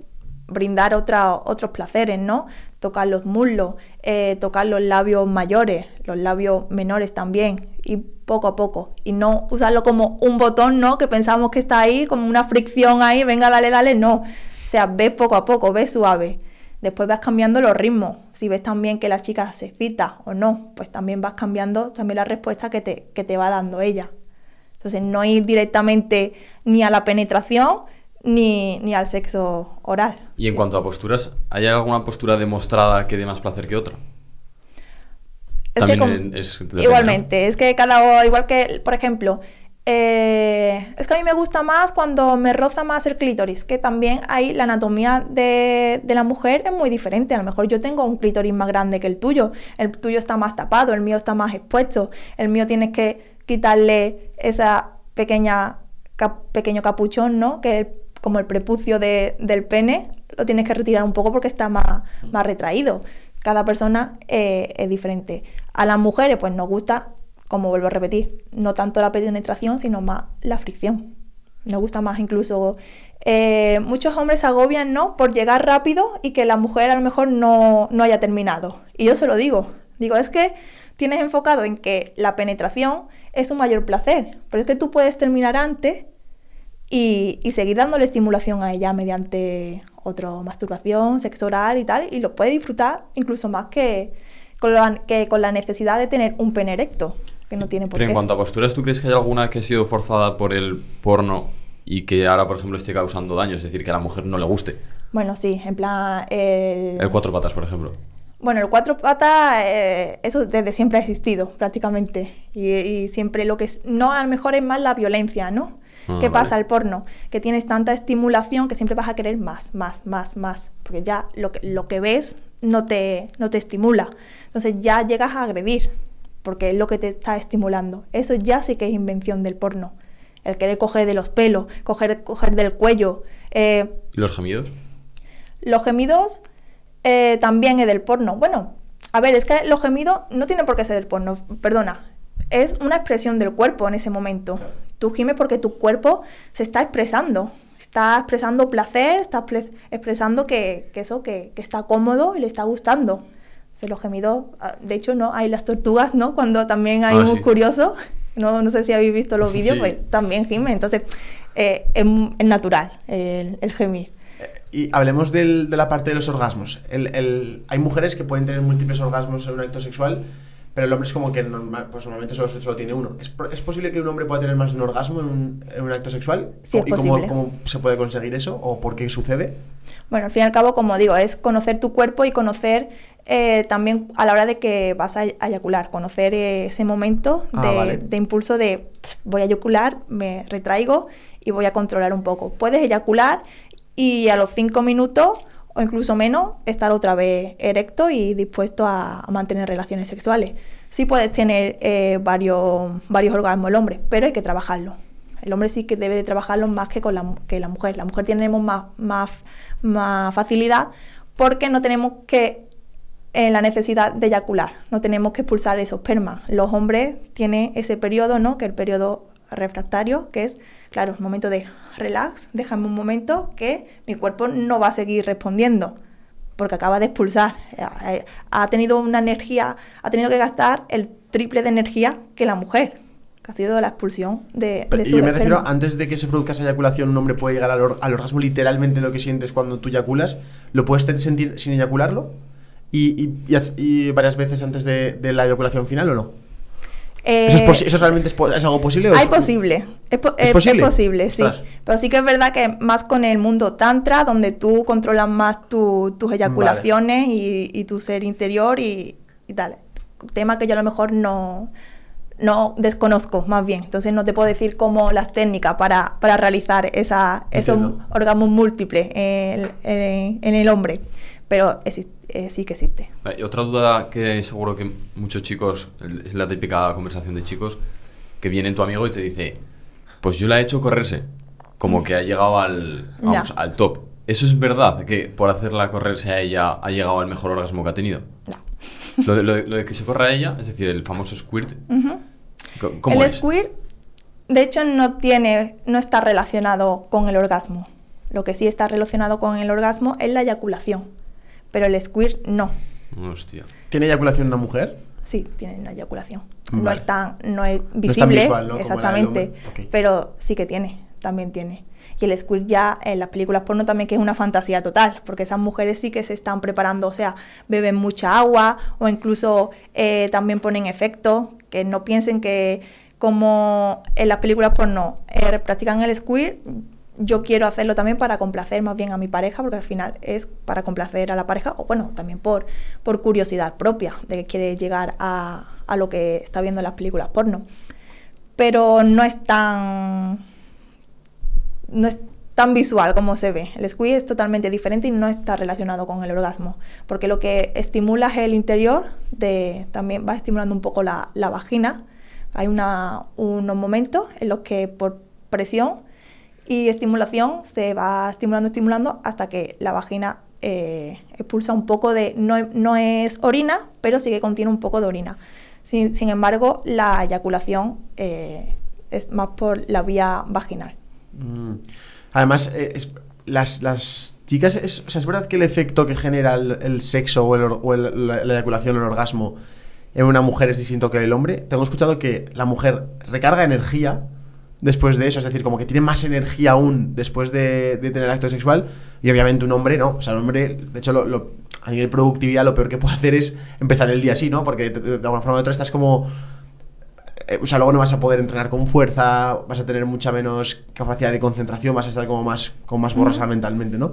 brindar otra, otros placeres, ¿no? Tocar los muslos, eh, tocar los labios mayores, los labios menores también, y poco a poco. Y no usarlo como un botón, ¿no? Que pensamos que está ahí, como una fricción ahí, venga, dale, dale, no. O sea, ve poco a poco, ve suave. Después vas cambiando los ritmos. Si ves también que la chica se excita o no, pues también vas cambiando también la respuesta que te, que te va dando ella. Entonces no ir directamente ni a la penetración ni, ni al sexo oral. Y en cuanto a posturas, ¿hay alguna postura demostrada que dé más placer que otra? También es, igualmente, es que cada igual que, por ejemplo, eh, es que a mí me gusta más cuando me roza más el clítoris, que también hay la anatomía de, la mujer es muy diferente. A lo mejor yo tengo un clítoris más grande que el tuyo, el tuyo está más tapado, el mío está más expuesto, el mío tienes que quitarle esa pequeña pequeño capuchón, ¿no? Que como el prepucio del pene, lo tienes que retirar un poco porque está más, más retraído. Cada persona eh, es diferente. A las mujeres, pues nos gusta como vuelvo a repetir, no tanto la penetración, sino más la fricción. Me gusta más incluso... Eh, muchos hombres agobian, ¿no? Por llegar rápido y que la mujer a lo mejor no, no haya terminado. Y yo se lo digo. Digo, es que tienes enfocado en que la penetración es un mayor placer, pero es que tú puedes terminar antes y, y, seguir dándole estimulación a ella mediante otra masturbación, sexo oral y tal, y lo puede disfrutar incluso más que con, la, que con la necesidad de tener un pene erecto que no tiene por Pero en cuanto a posturas, ¿tú crees que hay alguna que ha sido forzada por el porno y que ahora, por ejemplo, esté causando daño? Es decir, que a la mujer no le guste. Bueno, sí, en plan... El, el cuatro patas, por ejemplo. Bueno, el cuatro patas, eh, eso desde siempre ha existido, prácticamente. Y, siempre lo que es... No, a lo mejor es más la violencia, ¿no? Ah, ¿Qué pasa? El porno, que tienes tanta estimulación que siempre vas a querer más, más, más, más. Porque ya lo que, lo que ves no te, no te estimula. Entonces ya llegas a agredir porque es lo que te está estimulando. Eso ya sí que es invención del porno. El querer coger de los pelos, coger, coger del cuello. Eh, ¿Y los gemidos? Los gemidos eh, también es del porno. Bueno, a ver, es que los gemidos no tienen por qué ser del porno, perdona. Es una expresión del cuerpo en ese momento. Tú gimes porque tu cuerpo se está expresando. Está expresando placer, está expresando que, eso, que, que está cómodo y le está gustando se los gemidos, ah, de hecho, no, hay las tortugas, ¿no? Cuando también hay ah, un curioso, no, no sé si habéis visto los vídeos, pues también gime. Entonces, eh, es, natural el, el gemir. Eh, y hablemos del, de la parte de los orgasmos. El, el, hay mujeres que pueden tener múltiples orgasmos en un acto sexual, pero el hombre es como que normal, pues normalmente solo, solo tiene uno. ¿Es, ¿Es, posible que un hombre pueda tener más de un orgasmo en un, en un acto sexual? Sí, es ¿Y posible. Cómo, cómo, se puede conseguir eso? ¿O por qué sucede? Bueno, al fin y al cabo, como digo, es conocer tu cuerpo y conocer eh, también a la hora de que vas a eyacular, conocer ese momento ah, de, impulso de voy a eyacular, me retraigo y voy a controlar un poco. Puedes eyacular y a los cinco minutos o incluso menos estar otra vez erecto y dispuesto a, mantener relaciones sexuales. Sí puedes tener eh, varios, varios orgasmos el hombre, pero hay que trabajarlo. El hombre sí que debe de trabajarlo más que con la, que la mujer. La mujer tenemos más, más, más facilidad porque no tenemos que en la necesidad de eyacular. No tenemos que expulsar esos esperma. Los hombres tienen ese periodo, ¿no? Que el periodo refractario, que es, claro, el momento de relax, déjame un momento que mi cuerpo no va a seguir respondiendo porque acaba de expulsar. Eh, ha tenido una energía, ha tenido que gastar el triple de energía que la mujer, que ha sido la expulsión de, de y su yo me refiero, antes de que se produzca esa eyaculación, un hombre puede llegar al, or- al orgasmo literalmente lo que sientes cuando tú eyaculas. ¿Lo puedes sentir sin eyacularlo? ¿Y, y- y varias veces antes de, de la eyaculación final o no? ¿Eso, es Eh, eso realmente es, es algo posible? o Hay es- posible. Es, po- ¿Es es- posible? es posible, sí. Pero sí que es verdad que más con el mundo tantra, donde tú controlas más tu- tus eyaculaciones y, y tu ser interior y, y tal. Tema que yo a lo mejor no, no desconozco, más bien. Entonces no te puedo decir cómo las técnicas para, para realizar esa, esos orgasmos múltiples en, en- en el hombre. Pero exis- eh, sí que existe. Y otra duda que seguro que muchos chicos, es la típica conversación de chicos, que viene tu amigo y te dice, pues yo la he hecho correrse, como que ha llegado al, vamos, al top. ¿Eso es verdad? ¿Que por hacerla correrse a ella ha llegado al mejor orgasmo que ha tenido? No. Lo de, lo de- lo de que se corra a ella, es decir, el famoso squirt, Ujú. co- ¿cómo el es? squirt, de hecho, no tiene, no está relacionado con el orgasmo. Lo que sí está relacionado con el orgasmo es la eyaculación, pero el squirt no. Hostia. ¿Tiene eyaculación una mujer? Sí, tiene una eyaculación. No es tan, no es tan visible, visual, ¿no? como la del exactamente, pero sí que tiene, también tiene. Y el squirt ya en las películas porno también que es una fantasía total, porque esas mujeres sí que se están preparando, o sea, beben mucha agua o incluso eh, también ponen efectos, que no piensen que como en las películas porno eh, practican el squirt, yo quiero hacerlo también para complacer más bien a mi pareja, porque al final es para complacer a la pareja, o bueno, también por, por curiosidad propia, de que quiere llegar a, a lo que está viendo en las películas porno. Pero no es tan. no es tan visual como se ve. El squeeze es totalmente diferente y no está relacionado con el orgasmo, porque lo que estimula es el interior, de, también va estimulando un poco la, la vagina. Hay una, unos momentos en los que por presión y estimulación se va estimulando, estimulando hasta que la vagina eh, expulsa un poco de, no, no es orina, pero sí que contiene un poco de orina. Sin, sin embargo, la eyaculación eh, es más por la vía vaginal. Mm. Además, eh, las, las chicas, es, o sea, es verdad que el efecto que genera el, sexo o, el, o el- la, la eyaculación el orgasmo en una mujer es distinto que el hombre. Tengo escuchado que la mujer recarga energía después de eso, es decir, como que tiene más energía aún después de, de tener acto sexual y obviamente un hombre no. O sea, el hombre, de hecho, lo, lo- a nivel productividad lo peor que puede hacer es empezar el día así, ¿no? Porque de, alguna forma u otra estás como eh, o sea, luego no vas a poder entrenar con fuerza, vas a tener mucha menos capacidad de concentración, vas a estar como más, como más borrosa mentalmente, ¿no?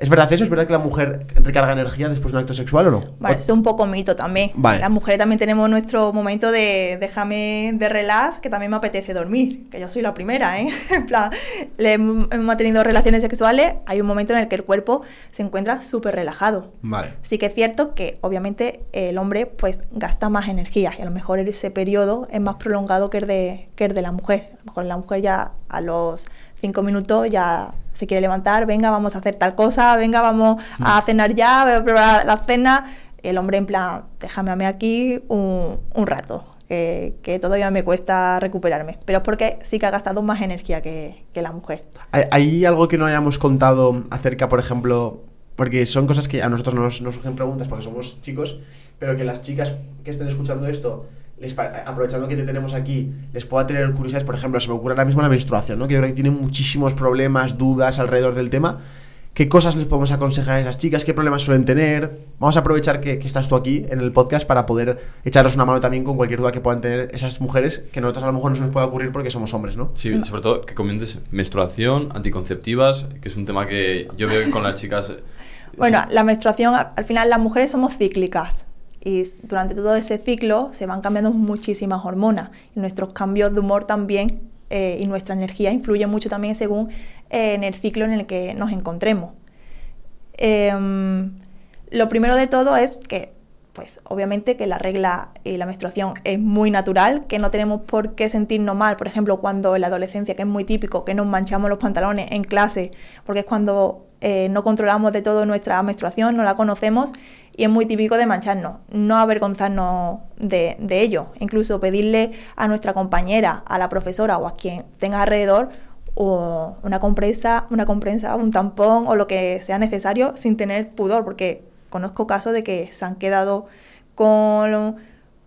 ¿Es verdad eso? ¿Es verdad que la mujer recarga energía después de un acto sexual o no? Vale, O- es un poco mito también. Vale. Las mujeres también tenemos nuestro momento de déjame de relax, que también me apetece dormir, que yo soy la primera, ¿eh? en plan, le hemos hemos tenido relaciones sexuales, hay un momento en el que el cuerpo se encuentra súper relajado. Vale. Sí que es cierto que obviamente el hombre pues gasta más energía y a lo mejor ese periodo es más prolongado que el de, que el de la mujer. A lo mejor la mujer ya a los cinco minutos ya se quiere levantar, venga, vamos a hacer tal cosa, venga, vamos a cenar ya, voy a probar la cena. El hombre en plan, déjame a mí aquí un, un rato, que, que todavía me cuesta recuperarme. Pero es porque sí que ha gastado más energía que, que la mujer. ¿Hay, hay algo que no hayamos contado acerca, por ejemplo, porque son cosas que a nosotros nos, nos surgen preguntas porque somos chicos, pero que las chicas que estén escuchando esto, les aprovechando que te tenemos aquí, les pueda tener curiosidades, por ejemplo, se me ocurre ahora mismo la menstruación, ¿no? que yo creo que tienen muchísimos problemas, dudas alrededor del tema. ¿Qué cosas les podemos aconsejar a esas chicas? ¿Qué problemas suelen tener? Vamos a aprovechar que, que estás tú aquí en el podcast para poder echaros una mano también con cualquier duda que puedan tener esas mujeres, que a nosotros a lo mejor no se nos pueda ocurrir porque somos hombres, ¿no? Sí, sobre todo que comentes menstruación, anticonceptivas, que es un tema que yo veo que con las chicas... eh, Bueno, sí. la menstruación, al final las mujeres somos cíclicas y durante todo ese ciclo se van cambiando muchísimas hormonas y nuestros cambios de humor también eh, y nuestra energía influye mucho también según eh, en el ciclo en el que nos encontremos. Em, lo primero de todo es que, pues obviamente que la regla y la menstruación es muy natural, que no tenemos por qué sentirnos mal, por ejemplo, cuando en la adolescencia, que es muy típico, que nos manchamos los pantalones en clase, porque es cuando eh, no controlamos de todo nuestra menstruación, no la conocemos y es muy típico de mancharnos, no avergonzarnos de, ello, incluso pedirle a nuestra compañera, a la profesora o a quien tenga alrededor una compresa, una compresa, un tampón o lo que sea necesario sin tener pudor, porque conozco casos de que se han quedado con,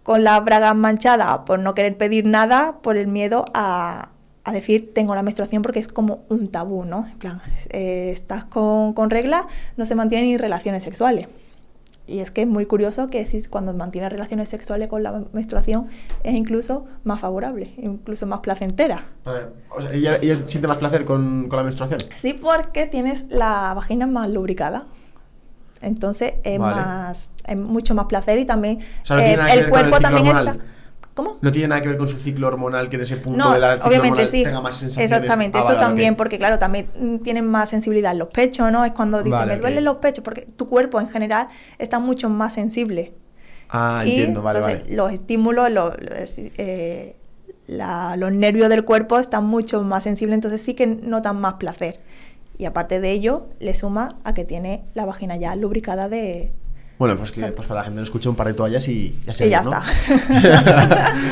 con las bragas manchadas por no querer pedir nada por el miedo a, a decir tengo la menstruación porque es como un tabú, ¿no? En plan, eh, estás con, con regla, no se mantienen ni relaciones sexuales. Y es que es muy curioso que si cuando mantienes relaciones sexuales con la menstruación es incluso más favorable, incluso más placentera. Vale. O sea, ¿ella, ella siente más placer con, con la menstruación? Sí, porque tienes la vagina más lubricada. Entonces es Vale. más, es mucho más placer y también O sea, no eh, el el cuerpo ciclo también hormonal. está. ¿Cómo? No tiene nada que ver con su ciclo hormonal, que en ese punto No, de la ciclo obviamente sí. tenga más sensaciones. Exactamente, Ah, eso también, porque claro, también tienen más sensibilidad en los pechos, ¿no? Es cuando dicen, Vale, me duelen los pechos, porque tu cuerpo en general está mucho más sensible. Ah, Y, entiendo, vale, entonces, vale. los estímulos, los, los, eh, la- los nervios del cuerpo están mucho más sensibles, entonces sí que notan más placer. Y aparte de ello, le suma a que tiene la vagina ya lubricada de... Bueno, pues que pues para la gente no escuche un par de toallas y ya se y ya ¿no? está.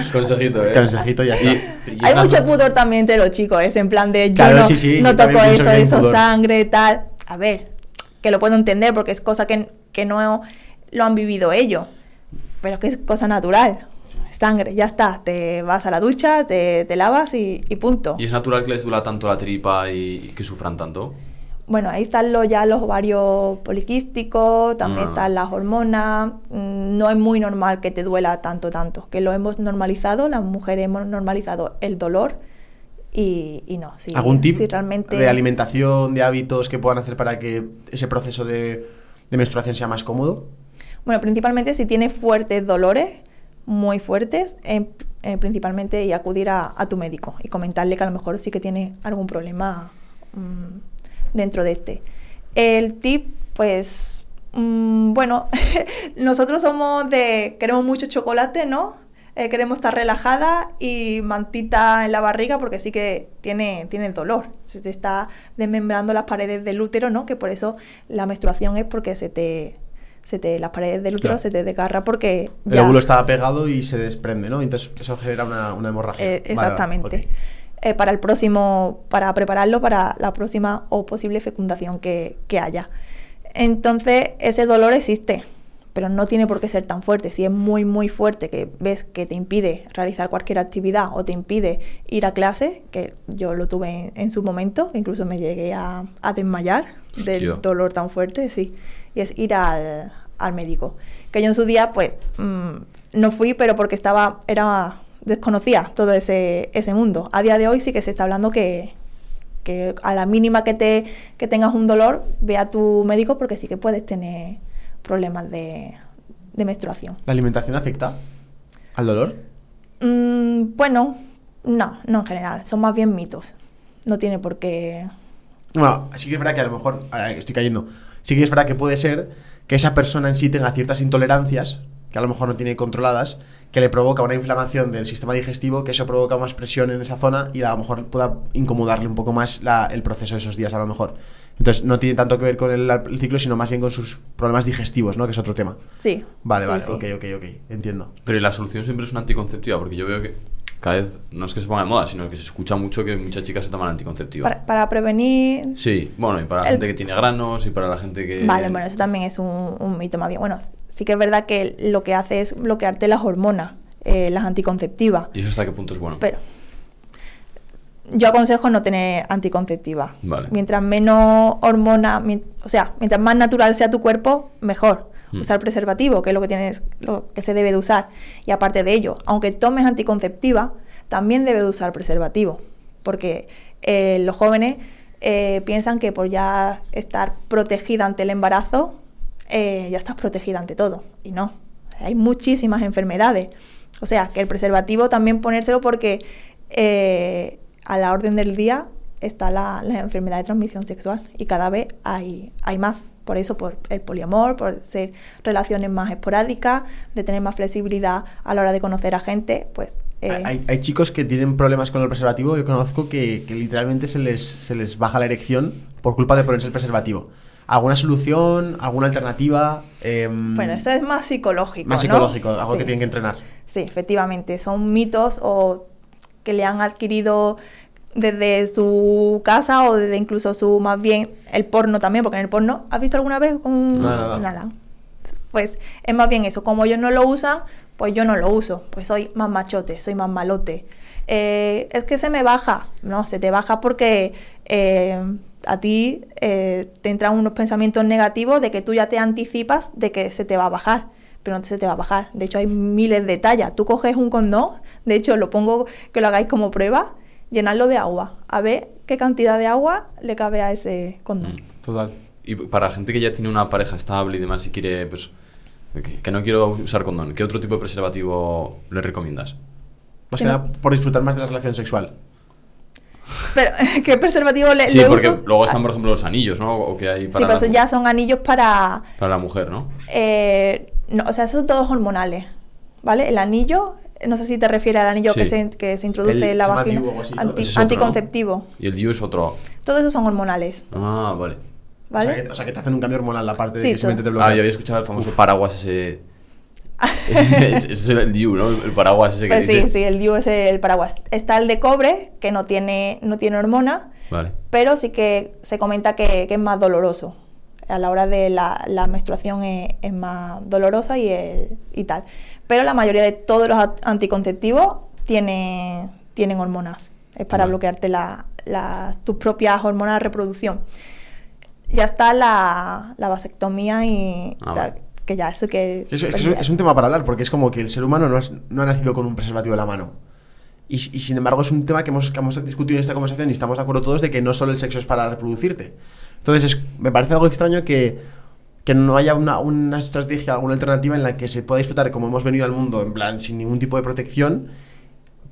Consejito, ¿eh? Consejito, ya está. Y- y Hay mucho pudor también de los chicos, es en plan de yo Claro, no, sí, sí, no yo también toco eso, eso pudor. sangre, tal. A ver, que lo puedo entender porque es cosa que, que no lo han vivido ellos, pero que es cosa natural. Sangre, ya está, te vas a la ducha, te, te lavas y, y punto. ¿Y es natural que les duela tanto la tripa y, y que sufran tanto? Bueno, ahí están los, ya los ovarios poliquísticos, también están las hormonas. Mm, No es muy normal que te duela tanto, tanto. Que lo hemos normalizado, las mujeres hemos normalizado el dolor y, y no. Si, ¿Algún tip si realmente... de alimentación, de hábitos que puedan hacer para que ese proceso de, de menstruación sea más cómodo? Bueno, principalmente si tienes fuertes dolores, muy fuertes, eh, eh, principalmente y acudir a, a tu médico y comentarle que a lo mejor sí que tiene algún problema mm, dentro de este. El tip, pues, mm, bueno, nosotros somos de, queremos mucho chocolate, ¿no? Eh, queremos estar relajada y mantita en la barriga porque sí que tiene, tiene dolor. Se te está desmembrando las paredes del útero, ¿no? Que por eso la menstruación es porque se te, se te las paredes del útero Claro. se te desgarra porque El ya- óvulo estaba pegado y se desprende, ¿no? Entonces eso genera una, una hemorragia. Eh, Vale, vale, exactamente. Eh, para el próximo, para prepararlo para la próxima o posible fecundación que, que haya. Entonces, ese dolor existe, pero no tiene por qué ser tan fuerte. Si es muy, muy fuerte, que ves que te impide realizar cualquier actividad o te impide ir a clase, que yo lo tuve en, en su momento, que incluso me llegué a, a desmayar del dolor tan fuerte, sí. Y es ir al, al médico. Que yo en su día, pues, mm, no fui, pero porque estaba, era, desconocía todo ese, ese mundo. A día de hoy sí que se está hablando que, que a la mínima que, te, que tengas un dolor, ve a tu médico porque sí que puedes tener problemas de, de menstruación. ¿La alimentación afecta al dolor? Mm, bueno, no, no en general, son más bien mitos. No tiene por qué... Bueno, sí que es verdad que a lo mejor, ahora que estoy cayendo, sí que es verdad que puede ser que esa persona en sí tenga ciertas intolerancias, que a lo mejor no tiene controladas, que le provoca una inflamación del sistema digestivo, que eso provoca más presión en esa zona y a lo mejor pueda incomodarle un poco más la- el proceso de esos días a lo mejor. Entonces no tiene tanto que ver con el, el ciclo, sino más bien con sus problemas digestivos, ¿no? Que es otro tema. Sí. Vale, sí, vale, sí. ok, ok, ok, entiendo. Pero ¿y la solución siempre es una anticonceptiva, porque yo veo que cada vez no es que se ponga de moda, sino que se escucha mucho que muchas chicas se toman anticonceptiva. Para, para prevenir... Sí, bueno, y para la El- gente que tiene granos y para la gente que... Vale, bueno, eso también es un, un mito más bien. Bueno, sí que es verdad que lo que hace es bloquearte las hormonas, eh, las anticonceptivas. ¿Y eso hasta qué punto es bueno? Pero yo aconsejo no tener anticonceptiva. Vale. Mientras menos hormona, o sea, mientras más natural sea tu cuerpo, mejor. Mm. Usar preservativo, que es lo que tienes, lo que se debe de usar. Y aparte de ello, aunque tomes anticonceptiva, también debe de usar preservativo. Porque eh, los jóvenes eh, piensan que por ya estar protegida ante el embarazo, eh, ya estás protegida ante todo. Y no. Hay muchísimas enfermedades. O sea, que el preservativo también ponérselo porque eh, a la orden del día está la, enfermedad de transmisión sexual y cada vez hay, hay más. Por eso, por el poliamor, por ser relaciones más esporádicas, de tener más flexibilidad a la hora de conocer a gente, pues... eh, Hay, hay chicos que tienen problemas con el preservativo. Yo conozco que, que literalmente se les, se les baja la erección por culpa de ponerse el preservativo. ¿Alguna solución? ¿Alguna alternativa? Em, Bueno, eso es más psicológico. más ¿no? psicológico, algo Sí. que tienen que entrenar. Sí, efectivamente. Son mitos o que le han adquirido desde su casa o desde incluso su, más bien, el porno también, porque en el porno, ¿has visto alguna vez con Nada, nada. Pues es más bien eso, como ellos no lo usan, pues yo no lo uso, pues soy más machote, soy más malote. Eh, es que se me baja, no, se te baja porque eh, a ti eh, te entran unos pensamientos negativos de que tú ya te anticipas de que se te va a bajar, pero no se te va a bajar. De hecho, hay miles de tallas. Tú coges un condón, de hecho, lo pongo que lo hagáis como prueba, llenarlo de agua, a ver qué cantidad de agua le cabe a ese condón. Mm. Total. Y para gente que ya tiene una pareja estable y demás y quiere, pues, que, que no quiero usar condón, ¿qué otro tipo de preservativo le recomiendas? Más Que que no- nada por disfrutar más de la relación sexual. Pero, ¿qué preservativo le, Sí, le porque uso? luego están, por ejemplo, los anillos, ¿no? O que hay Sí, para, pero eso la, ya son anillos para... para la mujer, ¿no? eh, no, o sea, esos son todos hormonales, ¿vale? El anillo, no sé si te refieres al anillo que, Sí. se, que se introduce El en la vagina. Anticonceptivo. Y el DIU es otro. Todos esos son hormonales, Ah, vale. ¿vale? O sea, que, o sea, que te hacen un cambio hormonal la parte de Sí, que simplemente te todo. bloquea. Ah, yo había escuchado el famoso paraguas ese. Ese es el DIU, ¿no? El paraguas ese que Pues sí, dice. sí, el DIU es el paraguas. Está el de cobre, que no tiene, no tiene hormona, Vale. pero sí que se comenta que, que es más doloroso. A la hora de la, la menstruación es, es más dolorosa y, el- y tal. Pero la mayoría de todos los anticonceptivos tiene, tienen hormonas. Es para Vale. bloquearte la, la- tus propias hormonas de reproducción. Ya está la, la vasectomía y Ah, tal, vale. Que ya eso que... Es, es- es un tema para hablar, porque es como que el ser humano no, es- no ha nacido con un preservativo en la mano. Y, y sin embargo es un tema que hemos, que hemos discutido en esta conversación y estamos de acuerdo todos de que no solo el sexo es para reproducirte. Entonces es- me parece algo extraño que, que no haya una, una estrategia, alguna alternativa en la que se pueda disfrutar como hemos venido al mundo, en plan, sin ningún tipo de protección,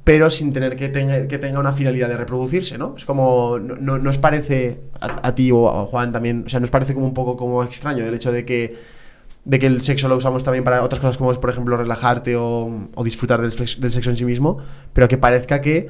pero sin tener que, tenga- que tenga una finalidad de reproducirse, ¿no? Es como, no, no, no os parece, a, a ti o a Juan también, o sea, nos parece como un poco como extraño el hecho de que de que el sexo lo usamos también para otras cosas como es, por ejemplo, relajarte o, o disfrutar del, del sexo en sí mismo, pero que parezca que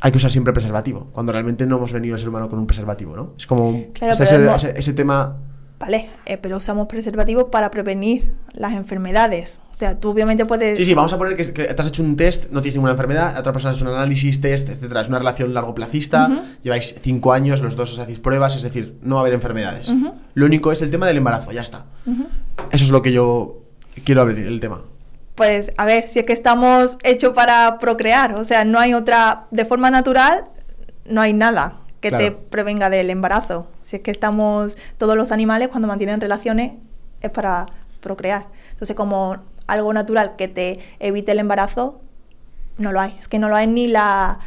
hay que usar siempre preservativo, cuando realmente no hemos venido el ser humano con un preservativo, ¿no? Es como Claro, ese tema... Vale, eh, pero usamos preservativos para prevenir las enfermedades. O sea, tú obviamente puedes... Sí, sí, vamos a poner que, que te has hecho un test, no tienes ninguna enfermedad, otra persona ha hecho un análisis, test, etcétera. Es una relación largoplacista, Ujú. lleváis cinco años, los dos os hacéis pruebas, es decir, no va a haber enfermedades. Ujú. Lo único es el tema del embarazo, ya está. Ujú. Eso es lo que yo quiero abrir, el tema. Pues a ver, si es que estamos hechos para procrear, o sea, no hay otra, de forma natural, no hay nada que te Claro. prevenga del embarazo. Si es que estamos, todos los animales cuando mantienen relaciones es para procrear. Entonces, como algo natural que te evite el embarazo, no lo hay. Es que no lo hay ni la,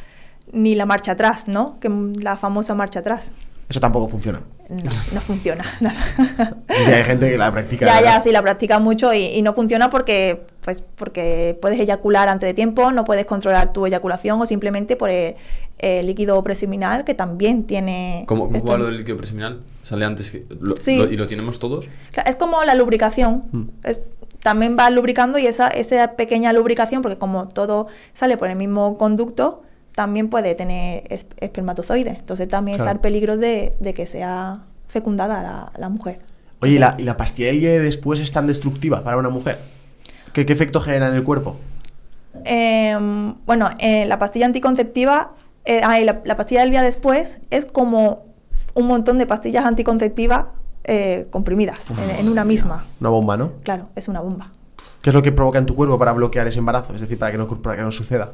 ni la marcha atrás, ¿no? Que la famosa marcha atrás. Eso tampoco funciona. No, no funciona. Sí, hay gente que la practica. Ya, ya, sí, la practica mucho y, y no funciona porque, pues, porque puedes eyacular antes de tiempo, no puedes controlar tu eyaculación o simplemente por el, el líquido preseminal que también tiene... ¿Cómo, cómo va esperma. lo del líquido preseminal? ¿Sale antes que.? lo- Sí. lo- ¿Y lo tenemos todos? Es como la lubricación. Mm. Es- también va lubricando y esa, esa pequeña lubricación, porque como todo sale por el mismo conducto, también puede tener es- espermatozoides. Entonces también Claro. está el peligro de, de que sea fecundada la, la mujer. Oye, ¿y Sí. la, ¿y la pastilla del de después es tan destructiva para una mujer? ¿Qué, qué efecto genera en el cuerpo? Em, bueno, eh, la pastilla anticonceptiva, eh, ah, y la, la pastilla del día después es como un montón de pastillas anticonceptivas eh, comprimidas en, en una misma. Una bomba, ¿no? Claro, es una bomba. ¿Qué es lo que provoca en tu cuerpo para bloquear ese embarazo? Es decir, para que no, para que no suceda.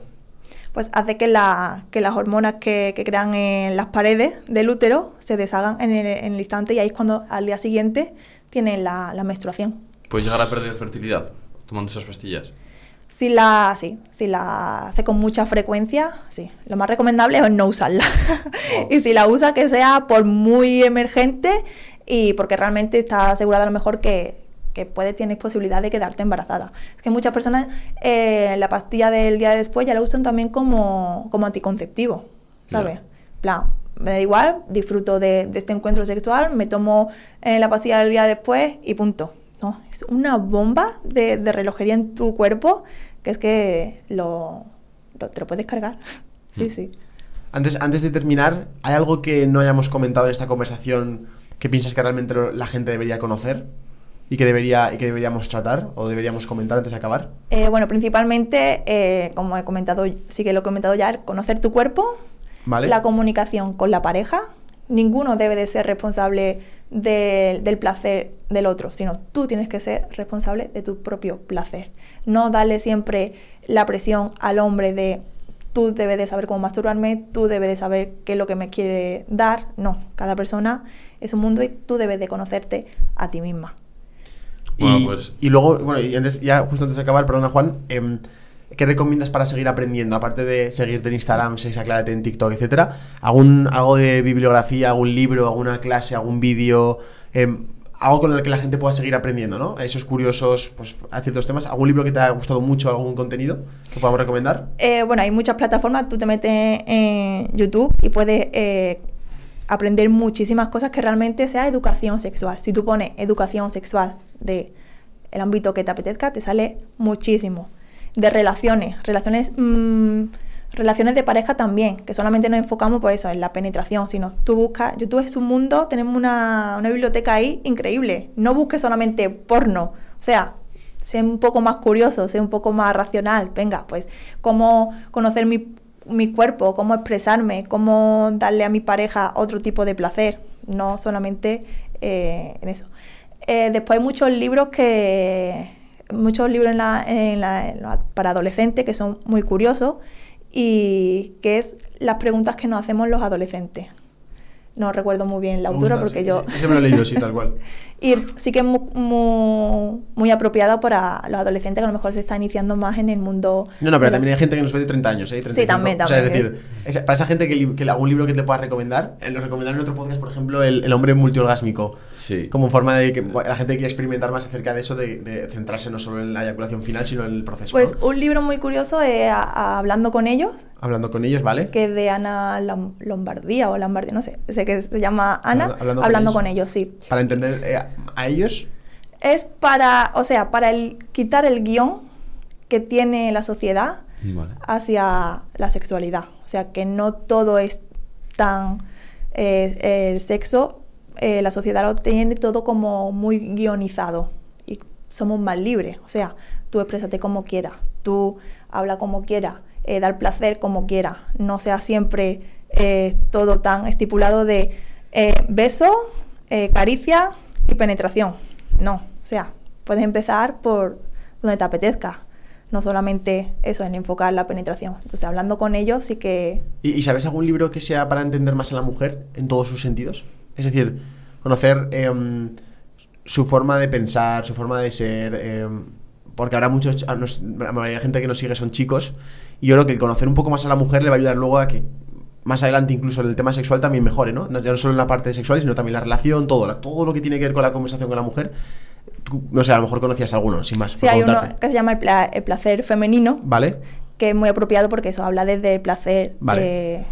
Pues hace que, la, que las hormonas que, que crean en las paredes del útero se deshagan en el, en el instante y ahí es cuando al día siguiente tienen la, la menstruación. ¿Puedes llegar a perder fertilidad tomando esas pastillas? Si la, sí, si la hace con mucha frecuencia, sí. Lo más recomendable es no usarla. y si la usa, que sea por muy emergente y porque realmente está asegurada a lo mejor que, que puede, tienes posibilidad de quedarte embarazada. Es que muchas personas eh, la pastilla del día de después ya la usan también como, como anticonceptivo, ¿sabes? Ya. plan, me da igual, disfruto de, de este encuentro sexual, me tomo eh, la pastilla del día después y punto. No, es una bomba de, de relojería en tu cuerpo que es que lo, lo- te lo puedes cargar. Sí, Mm. sí. Antes, antes de terminar, ¿hay algo que no hayamos comentado en esta conversación que piensas que realmente la gente debería conocer? ¿Y que, debería, y que deberíamos tratar o deberíamos comentar antes de acabar? Eh, bueno, principalmente, eh, como he comentado, sí que lo he comentado ya, conocer tu cuerpo, ¿Vale? la comunicación con la pareja. Ninguno debe de ser responsable de- del placer del otro, sino tú tienes que ser responsable de tu propio placer. No darle siempre la presión al hombre de tú debes de saber cómo masturbarme, tú debes de saber qué es lo que me quiere dar. No, cada persona es un mundo y tú debes de conocerte a ti misma. Bueno, y, pues- y luego, bueno, y antes, ya justo antes de acabar, perdona Juan, em, ¿qué recomiendas para seguir aprendiendo? Aparte de seguirte en Instagram, Sexaclárate en TikTok, etcétera, ¿algún, algo de bibliografía, algún libro, alguna clase, algún vídeo, em, algo con el que la gente pueda seguir aprendiendo, ¿no? Esos curiosos, pues, a ciertos temas. ¿Algún libro que te haya gustado mucho, algún contenido que podamos recomendar? Eh, bueno, hay muchas plataformas, tú te metes en YouTube y puedes eh, aprender muchísimas cosas que realmente sea educación sexual. Si tú pones educación sexual de el ámbito que te apetezca, te sale muchísimo. De relaciones, relaciones, mm, relaciones de pareja también, que solamente nos enfocamos pues eso, en la penetración, sino tú buscas, YouTube es un mundo, tenemos una, una biblioteca ahí increíble. No busques solamente porno, o sea, sé un poco más curioso, sé un poco más racional. Venga, pues cómo conocer mi, mi cuerpo, cómo expresarme, cómo darle a mi pareja otro tipo de placer, no solamente eh, en eso. Eh, después hay muchos libros que muchos libros en la- en la- para adolescentes que son muy curiosos y que es las preguntas que nos hacemos los adolescentes. No recuerdo muy bien la autora porque sí, yo... sí, ese me lo he leído, sí, tal cual. Y sí que es mu- mu- muy, apropiado para los adolescentes que a lo mejor se están iniciando más en el mundo. No, no, pero las- también hay gente que nos ve de 30 años, ¿eh? 35. también, O sea, es también, decir, para esa gente que, li- que algún libro que te pueda recomendar, eh, lo recomendaron en otro podcast, por ejemplo, El, el hombre multiorgásmico. Sí. Como forma de que bueno, la gente quiere experimentar más acerca de eso, de, de centrarse no solo en la eyaculación final, sino en el proceso. Pues ¿no? un libro muy curioso es a- a Hablando con ellos, Hablando con ellos, ¿vale? que es de Ana Lombardía o Lombardía, no sé, sé que se llama Ana, Hablando- Hablando, con con, ellos. sí. Para entender eh, a- a ellos. Es para, o sea, para el, quitar el guion que tiene la sociedad Vale. hacia la sexualidad. O sea, que no todo es tan... eh, el sexo, eh, la sociedad lo tiene todo como muy guionizado y somos más libres. O sea, tú exprésate como quieras, tú habla como quieras, eh, dar placer como quieras. No sea siempre eh, todo tan estipulado de eh, beso, eh, caricia y penetración. No, o sea, puedes empezar por donde te apetezca no solamente eso, en enfocar la penetración. Entonces, hablando con ellos, sí que... ¿Y, y sabes algún libro que sea para entender más a la mujer en todos sus sentidos? Es decir, conocer em, su forma de pensar, su forma de ser. em, porque ahora muchos, la mayoría de gente que nos sigue son chicos. Y yo creo que el conocer un poco más a la mujer le va a ayudar luego a que más adelante, incluso en el tema sexual, también mejore, ¿no? No, ya no solo en la parte sexual, sino también la relación, todo, la- todo lo que tiene que ver con la conversación con la mujer. Tú, no sé, a lo mejor conocías alguno, sin más. Sí, hay uno que se llama el, pla- el placer femenino, ¿Vale? que es muy apropiado porque eso habla desde el placer Vale. de-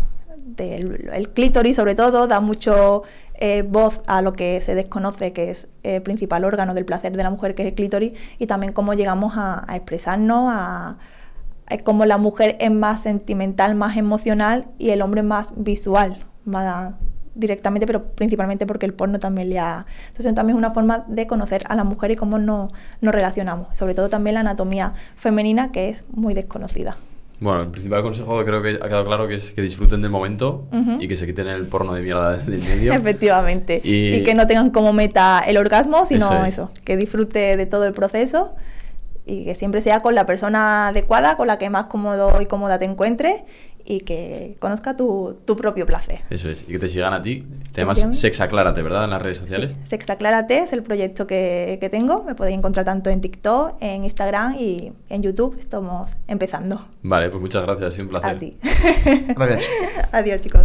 del el clítoris, sobre todo, da mucho eh, voz a lo que se desconoce, que es el principal órgano del placer de la mujer, que es el clítoris, y también cómo llegamos a, a expresarnos, a, a cómo la mujer es más sentimental, más emocional, y el hombre más visual, más directamente, pero principalmente porque el porno también le ha... Entonces también es una forma de conocer a la mujer y cómo nos, nos relacionamos, sobre todo también la anatomía femenina, que es muy desconocida. Bueno, el principal consejo creo que ha quedado claro que es que disfruten del momento Ujú. y que se quiten el porno de mierda del medio. Efectivamente. Y- Y... que no tengan como meta el orgasmo, sino Eso eso, es. que disfrute de todo el proceso y que siempre sea con la persona adecuada, con la que más cómodo y cómoda te encuentres y que conozca tu, tu propio placer. Eso es. Y que te sigan a ti. Te ¿Cómo llamas se llama? Sexaclárate, ¿verdad? En las redes sociales. Sí, Sexaclárate es el proyecto que, que tengo. Me podéis encontrar tanto en TikTok, en Instagram y en YouTube. Estamos empezando. Vale, pues muchas gracias. Ha sido un placer. A ti. Gracias. Adiós, chicos.